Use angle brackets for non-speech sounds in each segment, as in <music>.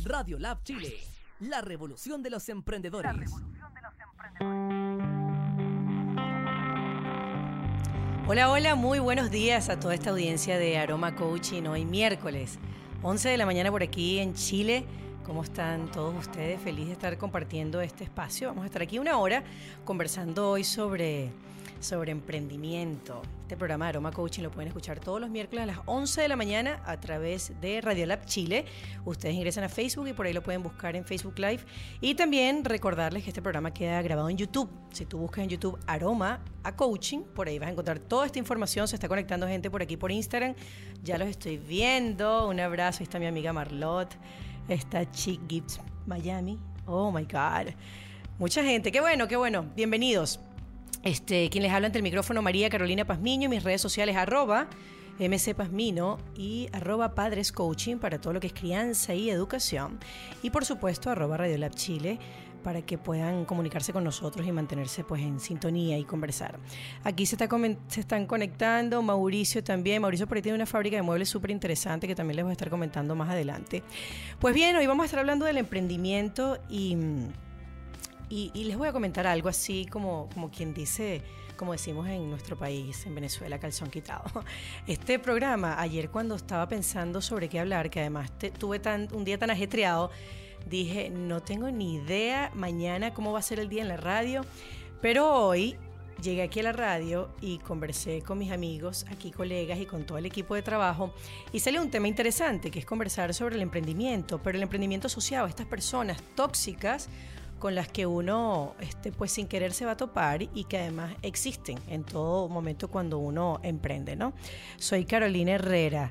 Radio Lab Chile, la revolución de los emprendedores. Hola, hola, muy buenos días a toda esta audiencia de Aroma Coaching hoy miércoles, 11 de la mañana por aquí en Chile. ¿Cómo están todos ustedes? Feliz de estar compartiendo este espacio. Vamos a estar aquí una hora conversando hoy sobre sobre emprendimiento. Este programa Aroma Coaching lo pueden escuchar todos los miércoles a las 11 de la mañana a través de Radiolab Chile. Ustedes ingresan a Facebook y por ahí lo pueden buscar en Facebook Live. Y también recordarles que este programa queda grabado en YouTube. Si tú buscas en YouTube Aroma a Coaching, por ahí vas a encontrar toda esta información. Se está conectando gente por aquí por Instagram. Ya los estoy viendo. Un abrazo. Ahí está mi amiga Marlot. Está Chick Gibbs Miami. Oh my God. Mucha gente. Qué bueno, qué bueno. Bienvenidos. Este, quien les habla ante el micrófono, María Carolina Pazmiño, mis redes sociales arroba MC Pazmino y arroba Padres para todo lo que es crianza y educación. Y por supuesto arroba Radiolab Chile para que puedan comunicarse con nosotros y mantenerse pues en sintonía y conversar. Aquí se, se están conectando, Mauricio también, Mauricio por ahí tiene una fábrica de muebles súper interesante que también les voy a estar comentando más adelante. Pues bien, hoy vamos a estar hablando del emprendimiento y y, les voy a comentar algo así como, como quien dice, como decimos en nuestro país, en Venezuela, calzón quitado. <laughs> Este programa, ayer cuando estaba pensando sobre qué hablar, que además tuve un día tan ajetreado, dije, no tengo ni idea mañana cómo va a ser el día en la radio, pero hoy llegué aquí a la radio y conversé con mis amigos, aquí colegas y con todo el equipo de trabajo y salió un tema interesante que es conversar sobre el emprendimiento, pero el emprendimiento asociado a estas personas tóxicas con las que uno, este, pues sin querer se va a topar y que además existen en todo momento cuando uno emprende, ¿no? Soy Carolina Herrera.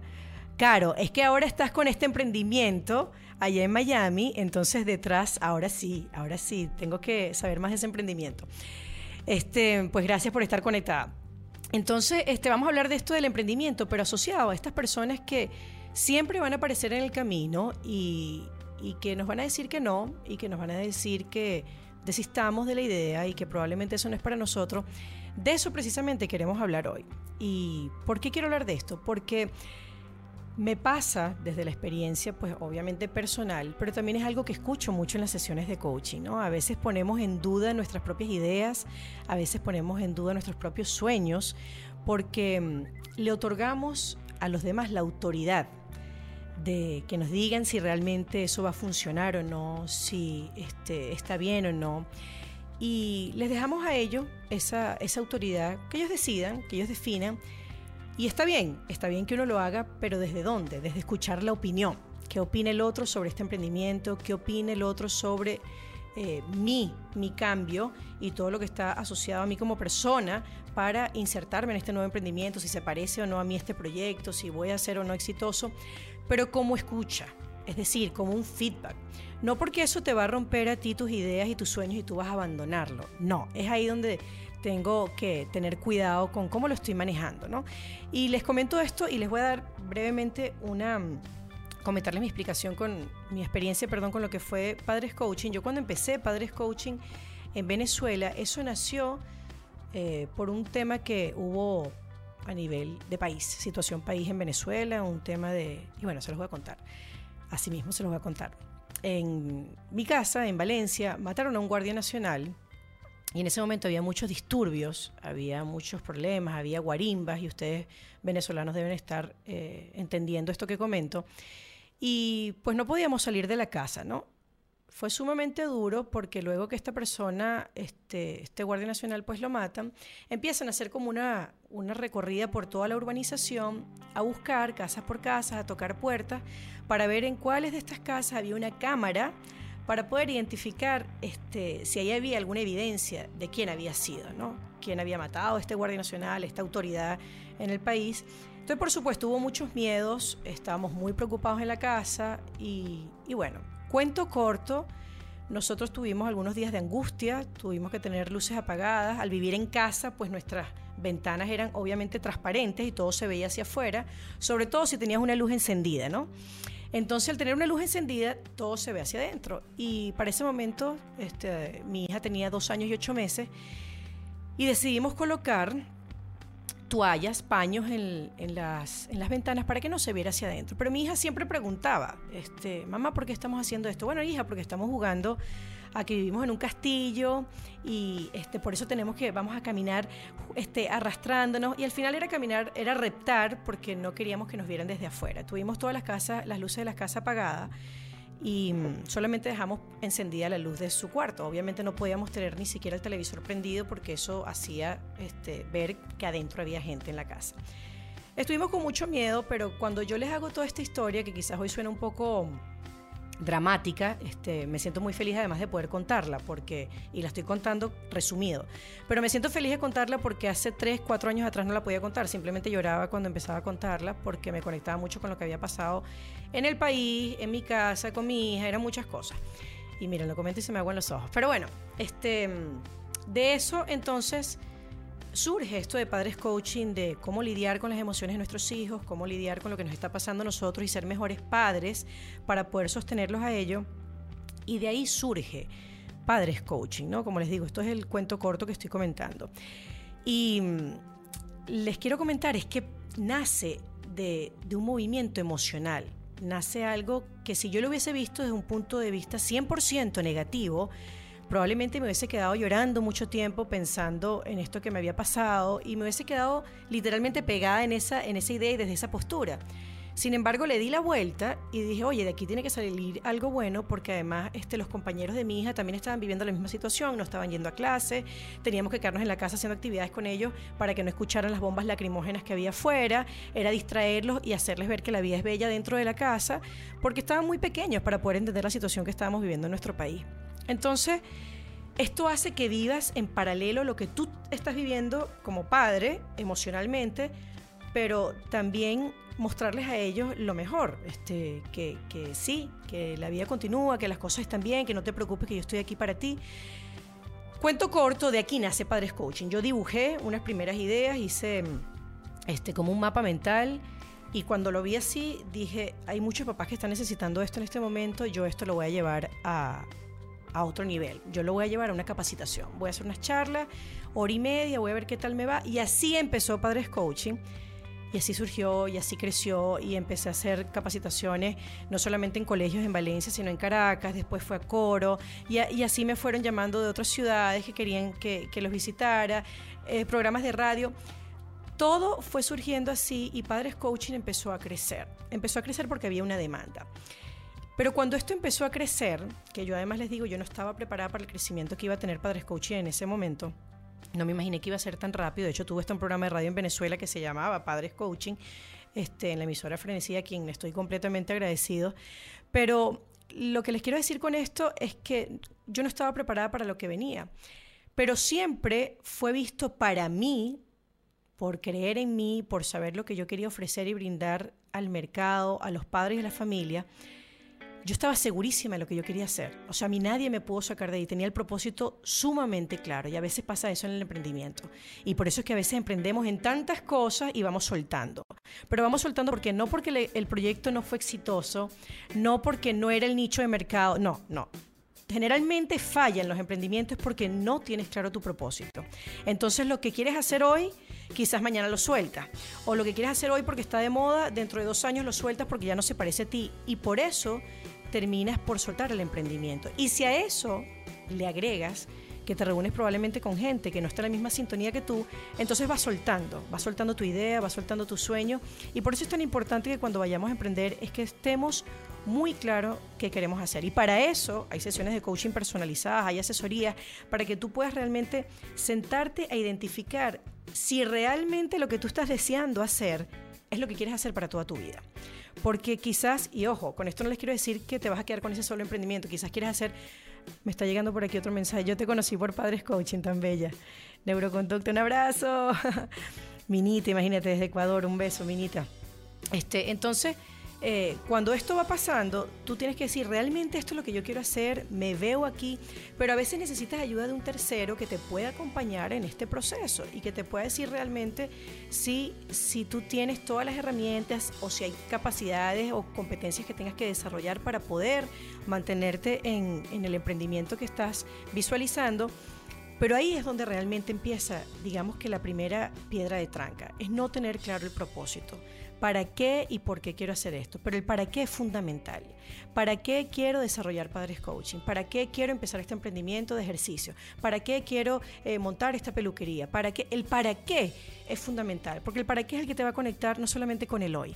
Caro, es que ahora estás con este emprendimiento allá en Miami, entonces detrás, ahora sí, ahora sí, tengo que saber más de ese emprendimiento. Este, pues gracias por estar conectada. Entonces, este, vamos a hablar de esto del emprendimiento, pero asociado a estas personas que siempre van a aparecer en el camino y, y que nos van a decir que no y que nos van a decir que desistamos de la idea y que probablemente eso no es para nosotros. De eso precisamente queremos hablar hoy. ¿Y por qué quiero hablar de esto? Porque me pasa desde la experiencia, pues obviamente personal, pero también es algo que escucho mucho en las sesiones de coaching, ¿no? A veces ponemos en duda nuestras propias ideas, a veces ponemos en duda nuestros propios sueños, porque mm, le otorgamos a los demás la autoridad de que nos digan si realmente eso va a funcionar o no, si este, está bien o no. Y les dejamos a ellos esa, esa autoridad, que ellos decidan, que ellos definan. Y está bien, está bien que uno lo haga, pero ¿desde dónde? Desde escuchar la opinión. ¿Qué opina el otro sobre este emprendimiento? ¿Qué opina el otro sobre eh, mi, mi cambio y todo lo que está asociado a mí como persona para insertarme en este nuevo emprendimiento, si se parece o no a mí este proyecto, si voy a ser o no exitoso pero como escucha, es decir, como un feedback. No porque eso te va a romper a ti tus ideas y tus sueños y tú vas a abandonarlo. No, es ahí donde tengo que tener cuidado con cómo lo estoy manejando, ¿no? Y les comento esto y les voy a dar brevemente una comentarles mi explicación con mi experiencia, perdón, con lo que fue Padres Coaching. Yo cuando empecé Padres Coaching en Venezuela, eso nació eh, por un tema que hubo a nivel de país, situación país en Venezuela, un tema de... Y bueno, se los voy a contar. Así mismo se los voy a contar. En mi casa, en Valencia, mataron a un guardia nacional y en ese momento había muchos disturbios, había muchos problemas, había guarimbas y ustedes venezolanos deben estar eh, entendiendo esto que comento. Y pues no podíamos salir de la casa, ¿no? Fue sumamente duro porque luego que esta persona, este, este guardia nacional, pues lo matan, empiezan a hacer como una, recorrida por toda la urbanización, a buscar casas por casas, a tocar puertas, para ver en cuáles de estas casas había una cámara para poder identificar este, si ahí había alguna evidencia de quién había sido, ¿no? quién había matado a este guardia nacional, esta autoridad en el país. Entonces, por supuesto, hubo muchos miedos, estábamos muy preocupados en la casa y, y bueno, Cuento corto, nosotros tuvimos algunos días de angustia, tuvimos que tener luces apagadas. Al vivir en casa, pues nuestras ventanas eran obviamente transparentes y todo se veía hacia afuera, sobre todo si tenías una luz encendida, ¿no? Entonces, al tener una luz encendida, todo se ve hacia adentro. Y para ese momento, este, mi hija tenía dos años y ocho meses y decidimos colocar toallas, paños en, las, en las ventanas para que no se viera hacia adentro. Pero mi hija siempre preguntaba, este, mamá, ¿por qué estamos haciendo esto? Bueno, hija, porque estamos jugando a que vivimos en un castillo y este, por eso tenemos que, vamos a caminar este, arrastrándonos. Y al final era caminar, era reptar porque no queríamos que nos vieran desde afuera. Tuvimos todas las casas, las luces de la casa apagadas y mm, solamente dejamos encendida la luz de su cuarto. Obviamente no podíamos tener ni siquiera el televisor prendido porque eso hacía este, ver que adentro había gente en la casa. Estuvimos con mucho miedo, pero cuando yo les hago toda esta historia, que quizás hoy suena un poco dramática, este, me siento muy feliz además de poder contarla, porque, y la estoy contando resumido, pero me siento feliz de contarla porque hace 3, 4 años atrás no la podía contar, simplemente lloraba cuando empezaba a contarla porque me conectaba mucho con lo que había pasado en el país, en mi casa, con mi hija, eran muchas cosas. Y miren, lo comento y se me aguan los ojos. Pero bueno, este, de eso entonces surge esto de padres coaching, de cómo lidiar con las emociones de nuestros hijos, cómo lidiar con lo que nos está pasando a nosotros y ser mejores padres para poder sostenerlos a ello. Y de ahí surge padres coaching, ¿no? Como les digo, esto es el cuento corto que estoy comentando. Y mm, les quiero comentar, es que nace de, de un movimiento emocional, nace algo que si yo lo hubiese visto desde un punto de vista 100% negativo, probablemente me hubiese quedado llorando mucho tiempo pensando en esto que me había pasado y me hubiese quedado literalmente pegada en esa, en esa idea y desde esa postura. Sin embargo, le di la vuelta y dije, oye, de aquí tiene que salir algo bueno porque además este, los compañeros de mi hija también estaban viviendo la misma situación, no estaban yendo a clase, teníamos que quedarnos en la casa haciendo actividades con ellos para que no escucharan las bombas lacrimógenas que había afuera, era distraerlos y hacerles ver que la vida es bella dentro de la casa, porque estaban muy pequeños para poder entender la situación que estábamos viviendo en nuestro país. Entonces, esto hace que vivas en paralelo lo que tú estás viviendo como padre emocionalmente, pero también mostrarles a ellos lo mejor, este, que, que sí, que la vida continúa, que las cosas están bien, que no te preocupes, que yo estoy aquí para ti. Cuento corto, de aquí nace Padres Coaching. Yo dibujé unas primeras ideas, hice este, como un mapa mental y cuando lo vi así dije, hay muchos papás que están necesitando esto en este momento, yo esto lo voy a llevar a, a otro nivel. Yo lo voy a llevar a una capacitación. Voy a hacer unas charlas, hora y media, voy a ver qué tal me va. Y así empezó Padres Coaching. Y así surgió y así creció y empecé a hacer capacitaciones, no solamente en colegios en Valencia, sino en Caracas, después fue a Coro, y, así me fueron llamando de otras ciudades que querían que, los visitara, eh, programas de radio. Todo fue surgiendo así y Padres Coaching empezó a crecer. Empezó a crecer porque había una demanda. Pero cuando esto empezó a crecer, que yo además les digo, yo no estaba preparada para el crecimiento que iba a tener Padres Coaching en ese momento, no me imaginé que iba a ser tan rápido. De hecho, tuve este un programa de radio en Venezuela que se llamaba Padres Coaching, este, en la emisora Frenesí, a quien estoy completamente agradecido. Pero lo que les quiero decir con esto es que yo no estaba preparada para lo que venía. Pero siempre fue visto para mí, por creer en mí, por saber lo que yo quería ofrecer y brindar al mercado, a los padres y a la familia, yo estaba segurísima de lo que yo quería hacer. O sea, a mí nadie me pudo sacar de ahí. Tenía el propósito sumamente claro y a veces pasa eso en el emprendimiento. Y por eso es que a veces emprendemos en tantas cosas y vamos soltando. Pero vamos soltando porque no porque el proyecto no fue exitoso, no porque no era el nicho de mercado, no, no. Generalmente fallan los emprendimientos porque no tienes claro tu propósito. Entonces lo que quieres hacer hoy, quizás mañana lo sueltas. O lo que quieres hacer hoy porque está de moda, dentro de dos años lo sueltas porque ya no se parece a ti. Y por eso terminas por soltar el emprendimiento. Y si a eso le agregas que te reúnes probablemente con gente que no está en la misma sintonía que tú, entonces vas soltando, vas soltando tu idea, vas soltando tu sueño. Y por eso es tan importante que cuando vayamos a emprender es que estemos muy claro qué queremos hacer. Y para eso hay sesiones de coaching personalizadas, hay asesorías, para que tú puedas realmente sentarte a identificar si realmente lo que tú estás deseando hacer es lo que quieres hacer para toda tu vida. Porque quizás, y ojo, con esto no les quiero decir que te vas a quedar con ese solo emprendimiento, quizás quieres hacer, me está llegando por aquí otro mensaje, yo te conocí por Padres Coaching tan bella. Neuroconducto, un abrazo. <laughs> Minita, imagínate desde Ecuador, un beso, Minita. Este, entonces, eh, cuando esto va pasando, tú tienes que decir, realmente esto es lo que yo quiero hacer, me veo aquí, pero a veces necesitas ayuda de un tercero que te pueda acompañar en este proceso y que te pueda decir realmente si, si tú tienes todas las herramientas o si hay capacidades o competencias que tengas que desarrollar para poder mantenerte en, en el emprendimiento que estás visualizando Pero ahí es donde realmente empieza, digamos que la primera piedra de tranca, es no tener claro el propósito. ¿Para qué y por qué quiero hacer esto? Pero el para qué es fundamental. ¿Para qué quiero desarrollar Padres Coaching? ¿Para qué quiero empezar este emprendimiento de ejercicio? ¿Para qué quiero eh, montar esta peluquería? ¿Para qué? El para qué es fundamental, porque el para qué es el que te va a conectar no solamente con el hoy.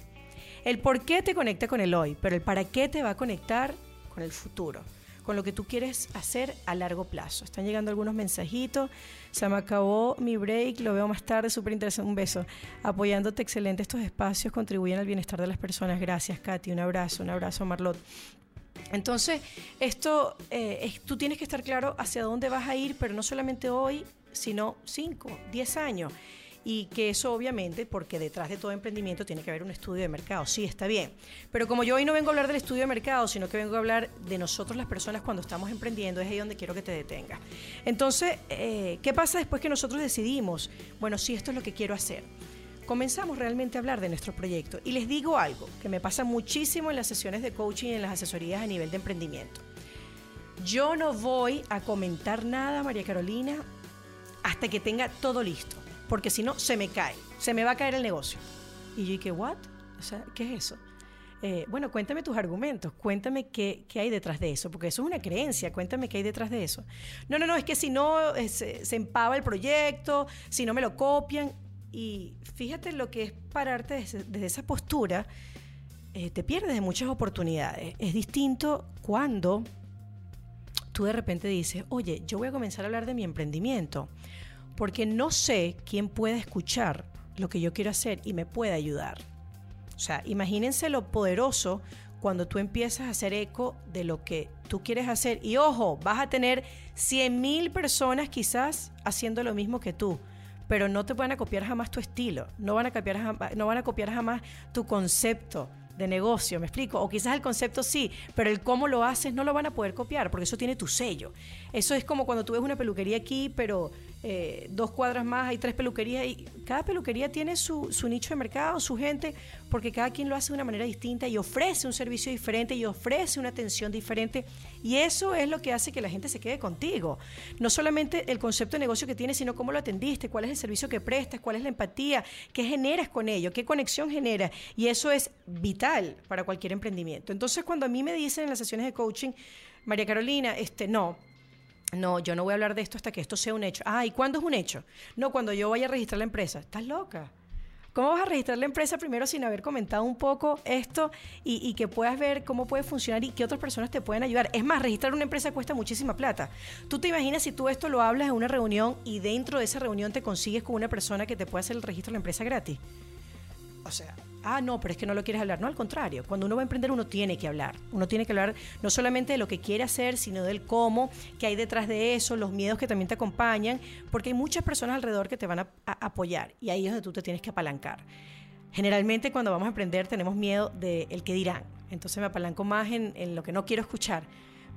El por qué te conecta con el hoy, pero el para qué te va a conectar con el futuro con lo que tú quieres hacer a largo plazo. Están llegando algunos mensajitos. Se me acabó mi break, lo veo más tarde, súper interesante. Un beso. Apoyándote, excelente. Estos espacios contribuyen al bienestar de las personas. Gracias, Katy. Un abrazo, un abrazo, Marlot. Entonces, esto, eh, tú tienes que estar claro hacia dónde vas a ir, pero no solamente hoy, sino 5, 10 años y que eso obviamente, porque detrás de todo emprendimiento tiene que haber un estudio de mercado, sí, está bien. Pero como yo hoy no vengo a hablar del estudio de mercado, sino que vengo a hablar de nosotros las personas cuando estamos emprendiendo, es ahí donde quiero que te detengas. Entonces, eh, ¿qué pasa después que nosotros decidimos, bueno, sí, esto es lo que quiero hacer? comenzamos realmente a hablar de nuestro proyecto. Y les digo algo que me pasa muchísimo en las sesiones de coaching y en las asesorías a nivel de emprendimiento. Yo no voy a comentar nada, María Carolina, hasta que tenga todo listo porque si no, se me cae, se me va a caer el negocio. Y yo dije, ¿what? O sea, ¿qué es eso? Eh, bueno, cuéntame tus argumentos, cuéntame qué, qué, hay detrás de eso, porque eso es una creencia, cuéntame qué hay detrás de eso. No, no, no, es que si no eh, se, empava el proyecto, si no me lo copian, y fíjate lo que es pararte desde, esa postura, eh, te pierdes de muchas oportunidades. Es distinto cuando tú de repente dices, oye, yo voy a comenzar a hablar de mi emprendimiento porque no sé quién puede escuchar lo que yo quiero hacer y me puede ayudar. O sea, imagínense lo poderoso cuando tú empiezas a hacer eco de lo que tú quieres hacer. Y ojo, vas a tener 100 mil personas quizás haciendo lo mismo que tú, pero no te van a copiar jamás tu estilo, no van a copiar, no van a copiar jamás tu concepto de negocio, ¿me explico? O quizás el concepto sí, pero el cómo lo haces no lo van a poder copiar porque eso tiene tu sello. Eso es como cuando tú ves una peluquería aquí, pero eh, dos cuadras más hay tres peluquerías y cada peluquería tiene su, su, nicho de mercado, su gente, porque cada quien lo hace de una manera distinta y ofrece un servicio diferente y ofrece una atención diferente y eso es lo que hace que la gente se quede contigo. No solamente el concepto de negocio que tienes, sino cómo lo atendiste, cuál es el servicio que prestas, cuál es la empatía, qué generas con ello, qué conexión genera y eso es vital para cualquier emprendimiento. Entonces cuando a mí me dicen en las sesiones de coaching, María Carolina, este no, no, yo no voy a hablar de esto hasta que esto sea un hecho. Ah, ¿y cuándo es un hecho? No, cuando yo vaya a registrar la empresa. ¿Estás loca? ¿Cómo vas a registrar la empresa primero sin haber comentado un poco esto y, que puedas ver cómo puede funcionar y qué otras personas te pueden ayudar? Es más, registrar una empresa cuesta muchísima plata. ¿Tú te imaginas si tú esto lo hablas en una reunión y dentro de esa reunión te consigues con una persona que te pueda hacer el registro de la empresa gratis? O sea, ah, no, pero es que no lo quieres hablar. No, al contrario, cuando uno va a emprender uno tiene que hablar. Uno tiene que hablar no solamente de lo que quiere hacer, sino del cómo, qué hay detrás de eso, los miedos que también te acompañan, porque hay muchas personas alrededor que te van a, apoyar y ahí es donde tú te tienes que apalancar. Generalmente cuando vamos a emprender tenemos miedo del el que dirán, entonces me apalanco más en, en lo que no quiero escuchar.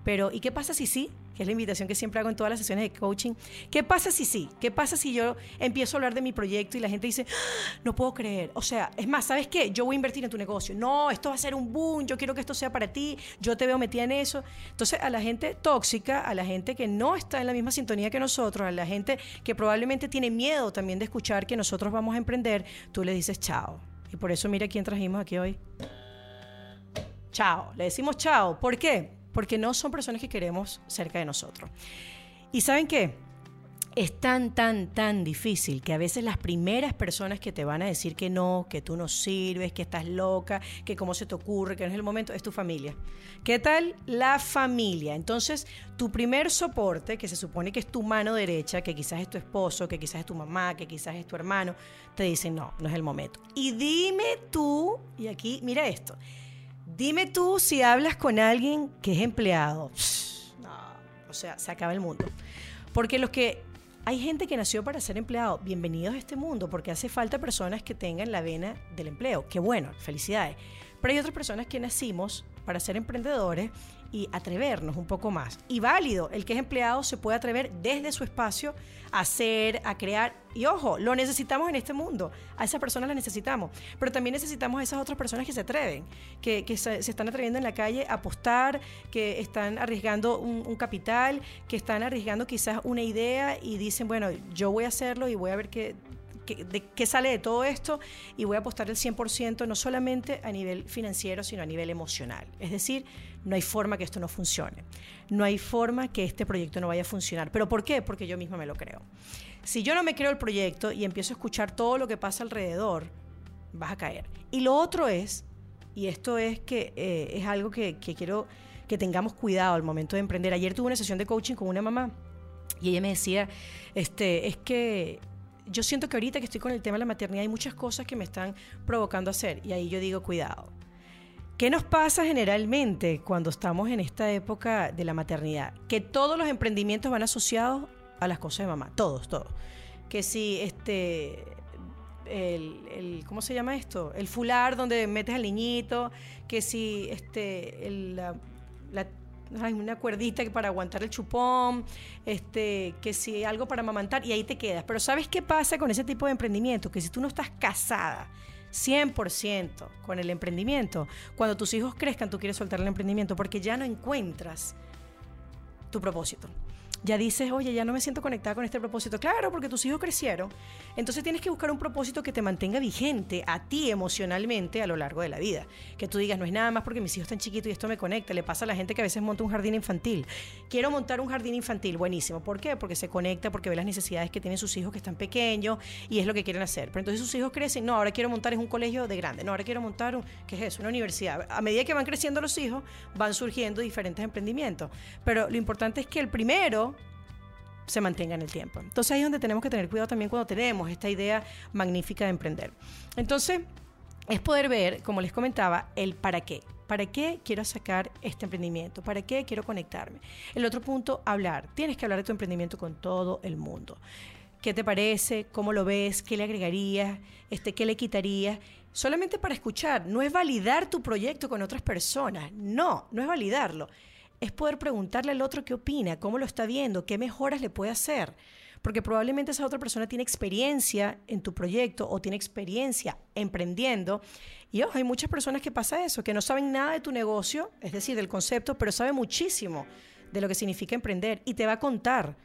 Pero, ¿y qué pasa si sí? Que es la invitación que siempre hago en todas las sesiones de coaching. ¿Qué pasa si sí? ¿Qué pasa si yo empiezo a hablar de mi proyecto y la gente dice, ah, no puedo creer? O sea, es más, ¿sabes qué? Yo voy a invertir en tu negocio. No, esto va a ser un boom, yo quiero que esto sea para ti, yo te veo metida en eso. Entonces, a la gente tóxica, a la gente que no está en la misma sintonía que nosotros, a la gente que probablemente tiene miedo también de escuchar que nosotros vamos a emprender, tú le dices chao. Y por eso mira quién trajimos aquí hoy. Chao. Le decimos chao. ¿Por qué? Porque no son personas que queremos cerca de nosotros. ¿Y saben qué? Es tan, tan, tan difícil que a veces las primeras personas que te van a decir que no, que tú no sirves, que estás loca, que cómo se te ocurre, que no es el momento, es tu familia. ¿Qué tal la familia? Entonces, tu primer soporte, que se supone que es tu mano derecha, que quizás es tu esposo, que quizás es tu mamá, que quizás es tu hermano, te dicen no, no es el momento. Y dime tú, y aquí, mira esto, Dime tú si hablas con alguien que es empleado. No, o sea, se acaba el mundo. Porque los que hay gente que nació para ser empleado, bienvenidos a este mundo, porque hace falta personas que tengan la vena del empleo. Qué bueno, felicidades. Pero hay otras personas que nacimos para ser emprendedores y atrevernos un poco más. Y válido, el que es empleado se puede atrever desde su espacio a hacer, a crear. Y ojo, lo necesitamos en este mundo. A esas personas las necesitamos. Pero también necesitamos a esas otras personas que se atreven, que, se, están atreviendo en la calle a apostar, que están arriesgando un, un, capital, que están arriesgando quizás una idea y dicen, bueno, yo voy a hacerlo y voy a ver qué de qué sale de todo esto y voy a apostar el 100% no solamente a nivel financiero, sino a nivel emocional. Es decir, no hay forma que esto no funcione. No hay forma que este proyecto no vaya a funcionar. ¿Pero por qué? Porque yo misma me lo creo. Si yo no me creo el proyecto y empiezo a escuchar todo lo que pasa alrededor, vas a caer. Y lo otro es, y esto es que eh, es algo que, que quiero que tengamos cuidado al momento de emprender. Ayer tuve una sesión de coaching con una mamá y ella me decía, este, es que yo siento que ahorita que estoy con el tema de la maternidad hay muchas cosas que me están provocando hacer y ahí yo digo, cuidado. ¿Qué nos pasa generalmente cuando estamos en esta época de la maternidad? Que todos los emprendimientos van asociados a las cosas de mamá, todos, todos. Que si este el, ¿cómo se llama esto? El fular donde metes al niñito, que si este la, la hay una cuerdita para aguantar el chupón, este, que si algo para amamantar y ahí te quedas. Pero ¿sabes qué pasa con ese tipo de emprendimiento? Que si tú no estás casada 100% con el emprendimiento, cuando tus hijos crezcan tú quieres soltar el emprendimiento porque ya no encuentras tu propósito ya dices, oye, ya no me siento conectada con este propósito. Claro, porque tus hijos crecieron. Entonces tienes que buscar un propósito que te mantenga vigente a ti emocionalmente a lo largo de la vida. Que tú digas, no es nada más porque mis hijos están chiquitos y esto me conecta. Le pasa a la gente que a veces monta un jardín infantil. Quiero montar un jardín infantil, buenísimo. ¿Por qué? Porque se conecta, porque ve las necesidades que tienen sus hijos que están pequeños y es lo que quieren hacer. Pero entonces sus hijos crecen, no, ahora quiero montar es un colegio de grande, no, ahora quiero montar un, ¿qué es eso? Una universidad. A medida que van creciendo los hijos, van surgiendo diferentes emprendimientos. Pero lo importante es que el primero se mantenga en el tiempo. Entonces ahí es donde tenemos que tener cuidado también cuando tenemos esta idea magnífica de emprender. Entonces, es poder ver, como les comentaba, el para qué. ¿Para qué quiero sacar este emprendimiento? ¿Para qué quiero conectarme? El otro punto, hablar. Tienes que hablar de tu emprendimiento con todo el mundo. ¿Qué te parece? ¿Cómo lo ves? ¿Qué le agregarías? Este, ¿Qué le quitarías? Solamente para escuchar. No es validar tu proyecto con otras personas. No, no es validarlo es poder preguntarle al otro qué opina, cómo lo está viendo, qué mejoras le puede hacer. Porque probablemente esa otra persona tiene experiencia en tu proyecto o tiene experiencia emprendiendo. Y ojo, hay muchas personas que pasa eso, que no saben nada de tu negocio, es decir, del concepto, pero sabe muchísimo de lo que significa emprender y te va a contar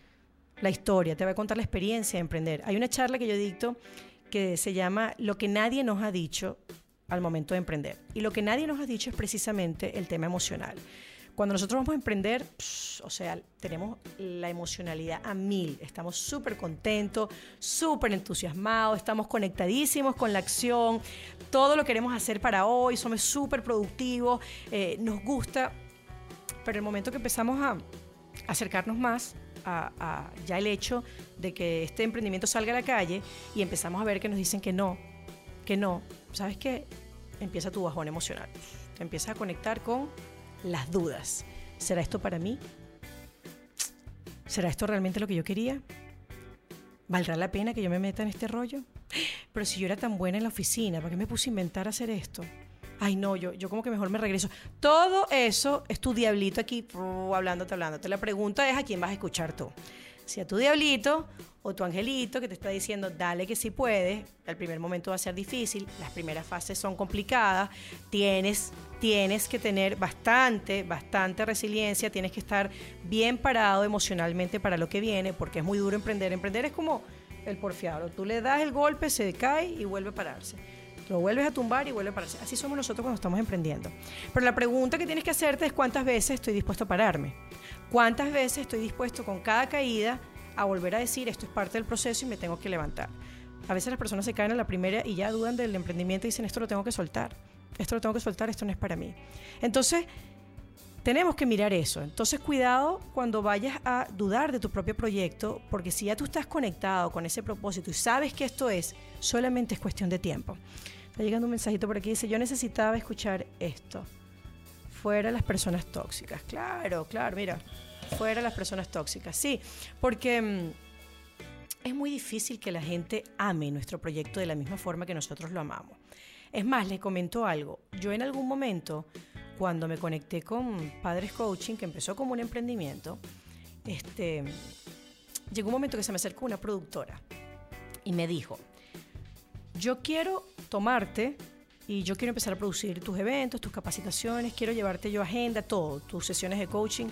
la historia, te va a contar la experiencia de emprender. Hay una charla que yo dicto que se llama Lo que nadie nos ha dicho al momento de emprender. Y lo que nadie nos ha dicho es precisamente el tema emocional. Cuando nosotros vamos a emprender, o sea, tenemos la emocionalidad a mil, estamos súper contentos, súper entusiasmados, estamos conectadísimos con la acción, todo lo queremos hacer para hoy, somos súper productivos, eh, nos gusta, pero el momento que empezamos a acercarnos más a, ya el hecho de que este emprendimiento salga a la calle y empezamos a ver que nos dicen que no, que no, ¿sabes qué? Empieza tu bajón emocional, te empiezas a conectar con las dudas. ¿Será esto para mí? ¿Será esto realmente lo que yo quería? ¿Valdrá la pena que yo me meta en este rollo? Pero si yo era tan buena en la oficina, ¿para qué me puse a inventar hacer esto? Ay, no, yo, yo como que mejor me regreso. Todo eso es tu diablito aquí hablándote, hablándote. La pregunta es a quién vas a escuchar tú si a tu diablito o tu angelito que te está diciendo, dale que sí puedes, el primer momento va a ser difícil, las primeras fases son complicadas, tienes, tienes que tener bastante, bastante resiliencia, tienes que estar bien parado emocionalmente para lo que viene, porque es muy duro emprender. Emprender es como el porfiado, tú le das el golpe, se cae y vuelve a pararse. Lo vuelves a tumbar y vuelve a pararse. Así somos nosotros cuando estamos emprendiendo. Pero la pregunta que tienes que hacerte es cuántas veces estoy dispuesto a pararme. ¿Cuántas veces estoy dispuesto con cada caída a volver a decir esto es parte del proceso y me tengo que levantar? A veces las personas se caen a la primera y ya dudan del emprendimiento y dicen esto lo tengo que soltar, esto lo tengo que soltar, esto no es para mí. Entonces, tenemos que mirar eso. Entonces, cuidado cuando vayas a dudar de tu propio proyecto, porque si ya tú estás conectado con ese propósito y sabes que esto es, solamente es cuestión de tiempo. Está llegando un mensajito por aquí, dice, yo necesitaba escuchar esto fuera las personas tóxicas. Claro, claro, mira, fuera las personas tóxicas. Sí, porque mm, es muy difícil que la gente ame nuestro proyecto de la misma forma que nosotros lo amamos. Es más, les comento algo. Yo en algún momento, cuando me conecté con Padres Coaching, que empezó como un emprendimiento, este, llegó un momento que se me acercó una productora y me dijo, yo quiero tomarte y yo quiero empezar a producir tus eventos, tus capacitaciones, quiero llevarte yo agenda, todo, tus sesiones de coaching,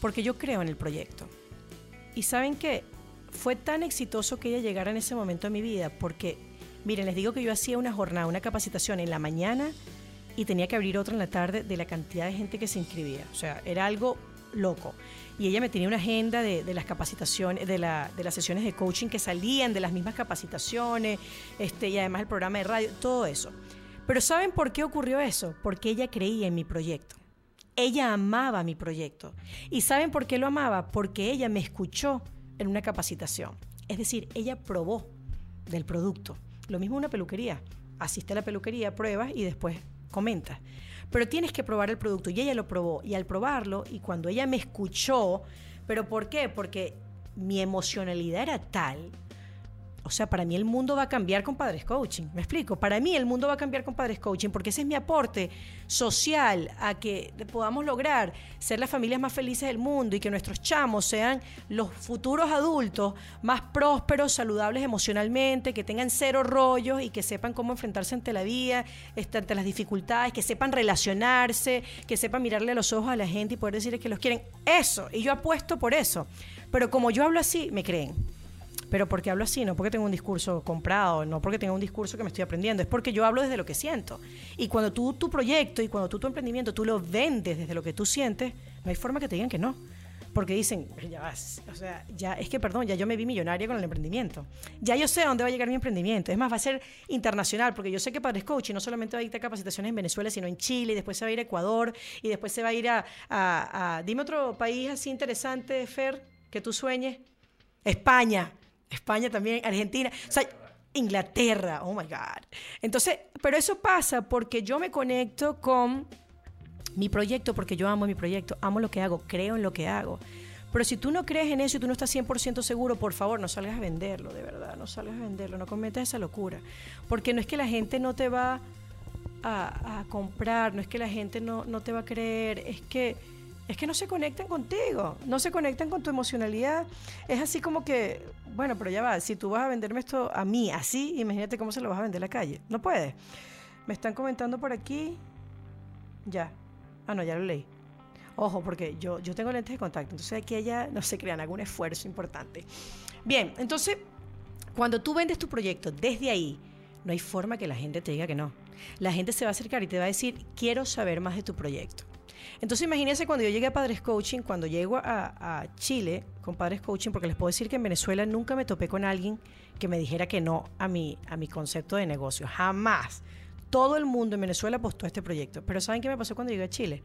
porque yo creo en el proyecto. Y saben que fue tan exitoso que ella llegara en ese momento de mi vida, porque, miren, les digo que yo hacía una jornada, una capacitación en la mañana y tenía que abrir otra en la tarde de la cantidad de gente que se inscribía. O sea, era algo loco. Y ella me tenía una agenda de, las capacitaciones, de, la, de, las sesiones de coaching que salían de las mismas capacitaciones, este, y además el programa de radio, todo eso. Pero ¿saben por qué ocurrió eso? Porque ella creía en mi proyecto. Ella amaba mi proyecto. ¿Y saben por qué lo amaba? Porque ella me escuchó en una capacitación. Es decir, ella probó del producto. Lo mismo una peluquería. Asiste a la peluquería, pruebas y después comentas. Pero tienes que probar el producto y ella lo probó. Y al probarlo, y cuando ella me escuchó, ¿pero por qué? Porque mi emocionalidad era tal o sea, para mí el mundo va a cambiar con Padres Coaching. ¿Me explico? Para mí el mundo va a cambiar con Padres Coaching porque ese es mi aporte social a que podamos lograr ser las familias más felices del mundo y que nuestros chamos sean los futuros adultos más prósperos, saludables emocionalmente, que tengan cero rollos y que sepan cómo enfrentarse ante la vida, este, ante las dificultades, que sepan relacionarse, que sepan mirarle a los ojos a la gente y poder decirles que los quieren. Eso. Y yo apuesto por eso. Pero como yo hablo así, me creen. Pero porque hablo así, no porque tengo un discurso comprado, no porque tengo un discurso que me estoy aprendiendo, es porque yo hablo desde lo que siento. Y cuando tú tu proyecto y cuando tú tu emprendimiento, tú lo vendes desde lo que tú sientes, no hay forma que te digan que no. Porque dicen, ya o sea, ya es que perdón, ya yo me vi millonaria con el emprendimiento. Ya yo sé a dónde va a llegar mi emprendimiento. Es más, va a ser internacional, porque yo sé que Padres Coach no solamente va a a capacitaciones en Venezuela, sino en Chile, y después se va a ir a Ecuador, y después se va a ir a, a dime otro país así interesante, Fer, que tú sueñes. España. España también, Argentina, o sea, Inglaterra, oh my God. Entonces, pero eso pasa porque yo me conecto con mi proyecto, porque yo amo mi proyecto, amo lo que hago, creo en lo que hago. Pero si tú no crees en eso y tú no estás 100% seguro, por favor, no salgas a venderlo, de verdad, no salgas a venderlo, no cometas esa locura. Porque no es que la gente no te va a, comprar, no es que la gente no, no te va a creer, es que es que no se conectan contigo, no se conectan con tu emocionalidad. Es así como que, bueno, pero ya va, si tú vas a venderme esto a mí así, imagínate cómo se lo vas a vender a la calle. No puedes. Me están comentando por aquí. Ya. Ah, no, ya lo leí. Ojo, porque yo, yo tengo lentes de contacto, entonces aquí ella no se crean, algún esfuerzo importante. Bien, entonces, cuando tú vendes tu proyecto desde ahí, no hay forma que la gente te diga que no. La gente se va a acercar y te va a decir, quiero saber más de tu proyecto. Entonces imagínense cuando yo llegué a Padres Coaching, cuando llego a, Chile con Padres Coaching, porque les puedo decir que en Venezuela nunca me topé con alguien que me dijera que no a mi, a mi concepto de negocio. Jamás. Todo el mundo en Venezuela apostó a este proyecto. Pero ¿saben qué me pasó cuando llegué a Chile?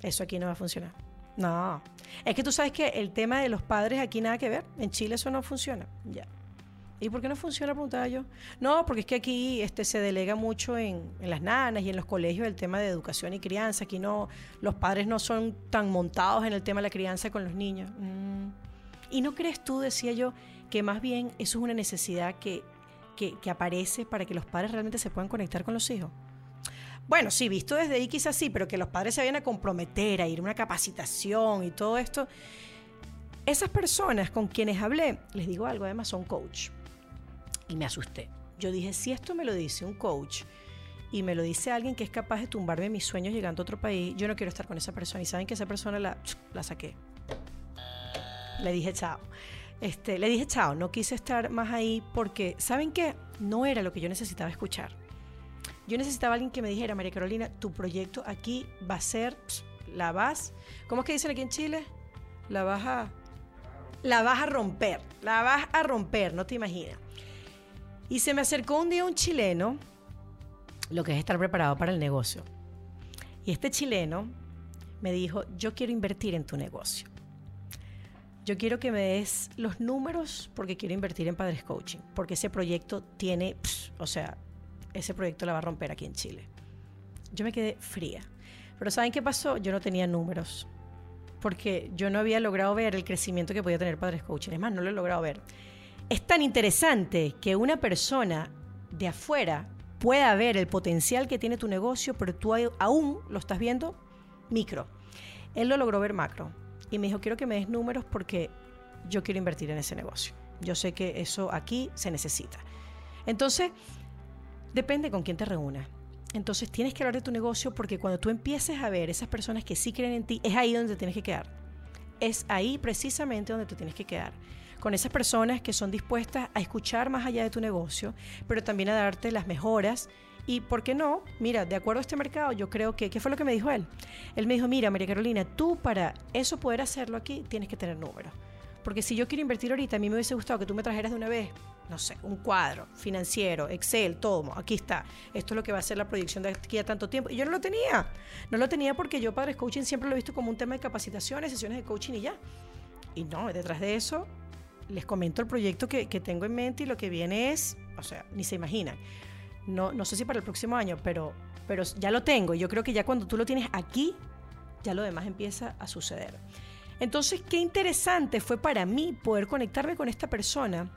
Eso aquí no va a funcionar. No. Es que tú sabes que el tema de los padres aquí nada que ver. En Chile eso no funciona. Ya. ¿Y por qué no funciona? Preguntaba yo. No, porque es que aquí este, se delega mucho en, las nanas y en los colegios el tema de educación y crianza. Aquí no, los padres no son tan montados en el tema de la crianza con los niños. Mm. ¿Y no crees tú, decía yo, que más bien eso es una necesidad que, que, que aparece para que los padres realmente se puedan conectar con los hijos? Bueno, sí, visto desde ahí quizás sí, pero que los padres se vayan a comprometer, a ir a una capacitación y todo esto. Esas personas con quienes hablé, les digo algo, además son coach y me asusté. Yo dije, si esto me lo dice un coach y me lo dice alguien que es capaz de tumbarme mis sueños llegando a otro país, yo no quiero estar con esa persona. Y saben que esa persona la, <tsk> saqué. Le dije chao. Este, le dije chao, no quise estar más ahí porque, ¿saben qué? No era lo que yo necesitaba escuchar. Yo necesitaba alguien que me dijera, María Carolina, tu proyecto aquí va a ser, la vas, ¿cómo es que dicen aquí en Chile? La vas a, la vas a romper, la vas a romper, no te imaginas. Y se me acercó un día un chileno, lo que es estar preparado para el negocio. Y este chileno me dijo, yo quiero invertir en tu negocio. Yo quiero que me des los números porque quiero invertir en Padres Coaching, porque ese proyecto tiene, o sea, ese proyecto la va a romper aquí en Chile. Yo me quedé fría. Pero ¿saben qué pasó? Yo no tenía números, porque yo no había logrado ver el crecimiento que podía tener Padres Coaching. Es más, no lo he logrado ver. Es tan interesante que una persona de afuera pueda ver el potencial que tiene tu negocio, pero tú aún lo estás viendo micro. Él lo logró ver macro y me dijo, quiero que me des números porque yo quiero invertir en ese negocio. Yo sé que eso aquí se necesita. Entonces, depende con quién te reúnas. Entonces tienes que hablar de tu negocio porque cuando tú empieces a ver esas personas que sí creen en ti, es ahí donde tienes que quedar. Es ahí precisamente donde tú tienes que quedar. Con esas personas que son dispuestas a escuchar más allá de tu negocio, pero también a darte las mejoras. Y, ¿por qué no? Mira, de acuerdo a este mercado, yo creo que, ¿qué fue lo que me dijo él? Él me dijo, mira, María Carolina, tú para eso poder hacerlo aquí, tienes que tener números. Porque si yo quiero invertir ahorita, a mí me hubiese gustado que tú me trajeras de una vez, no sé, un cuadro financiero, Excel, todo. Aquí está. Esto es lo que va a ser la proyección de aquí a tanto tiempo. Y yo no lo tenía. No lo tenía porque yo, Padres Coaching, siempre lo he visto como un tema de capacitaciones, sesiones de coaching y ya. Y no, detrás de eso, les comento el proyecto que, que tengo en mente y lo que viene es, o sea, ni se imaginan. No, no sé si para el próximo año, pero, pero ya lo tengo. Yo creo que ya cuando tú lo tienes aquí, ya lo demás empieza a suceder. Entonces, qué interesante fue para mí poder conectarme con esta persona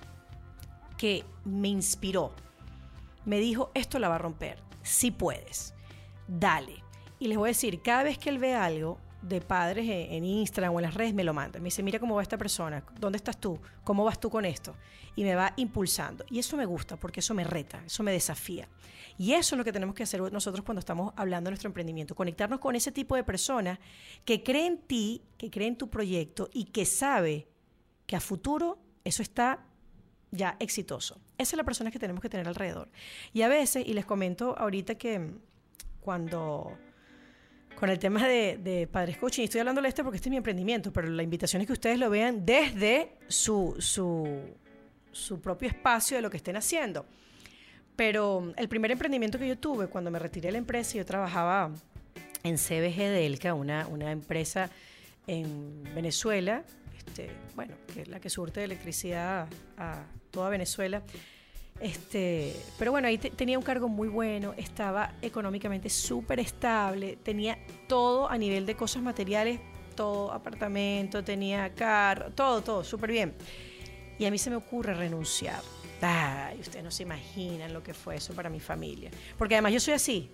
que me inspiró. Me dijo, esto la va a romper, si puedes, dale. Y les voy a decir, cada vez que él ve algo, de padres en Instagram o en las redes me lo manda. Me dice, mira cómo va esta persona, ¿dónde estás tú? ¿Cómo vas tú con esto? Y me va impulsando. Y eso me gusta porque eso me reta, eso me desafía. Y eso es lo que tenemos que hacer nosotros cuando estamos hablando de nuestro emprendimiento, conectarnos con ese tipo de personas que creen en ti, que creen en tu proyecto y que sabe que a futuro eso está ya exitoso. Esa es la persona que tenemos que tener alrededor. Y a veces, y les comento ahorita que cuando con el tema de, Padres Coaching. Estoy hablando de este porque este es mi emprendimiento, pero la invitación es que ustedes lo vean desde su, su, propio espacio de lo que estén haciendo. Pero el primer emprendimiento que yo tuve cuando me retiré de la empresa, yo trabajaba en CBG Delca, una, una empresa en Venezuela, este, bueno, que es la que surte electricidad a toda Venezuela. Este, pero bueno, ahí tenía un cargo muy bueno, estaba económicamente súper estable, tenía todo a nivel de cosas materiales, todo, apartamento, tenía carro, todo, todo, súper bien. Y a mí se me ocurre renunciar. Ay, ustedes no se imaginan lo que fue eso para mi familia. Porque además yo soy así.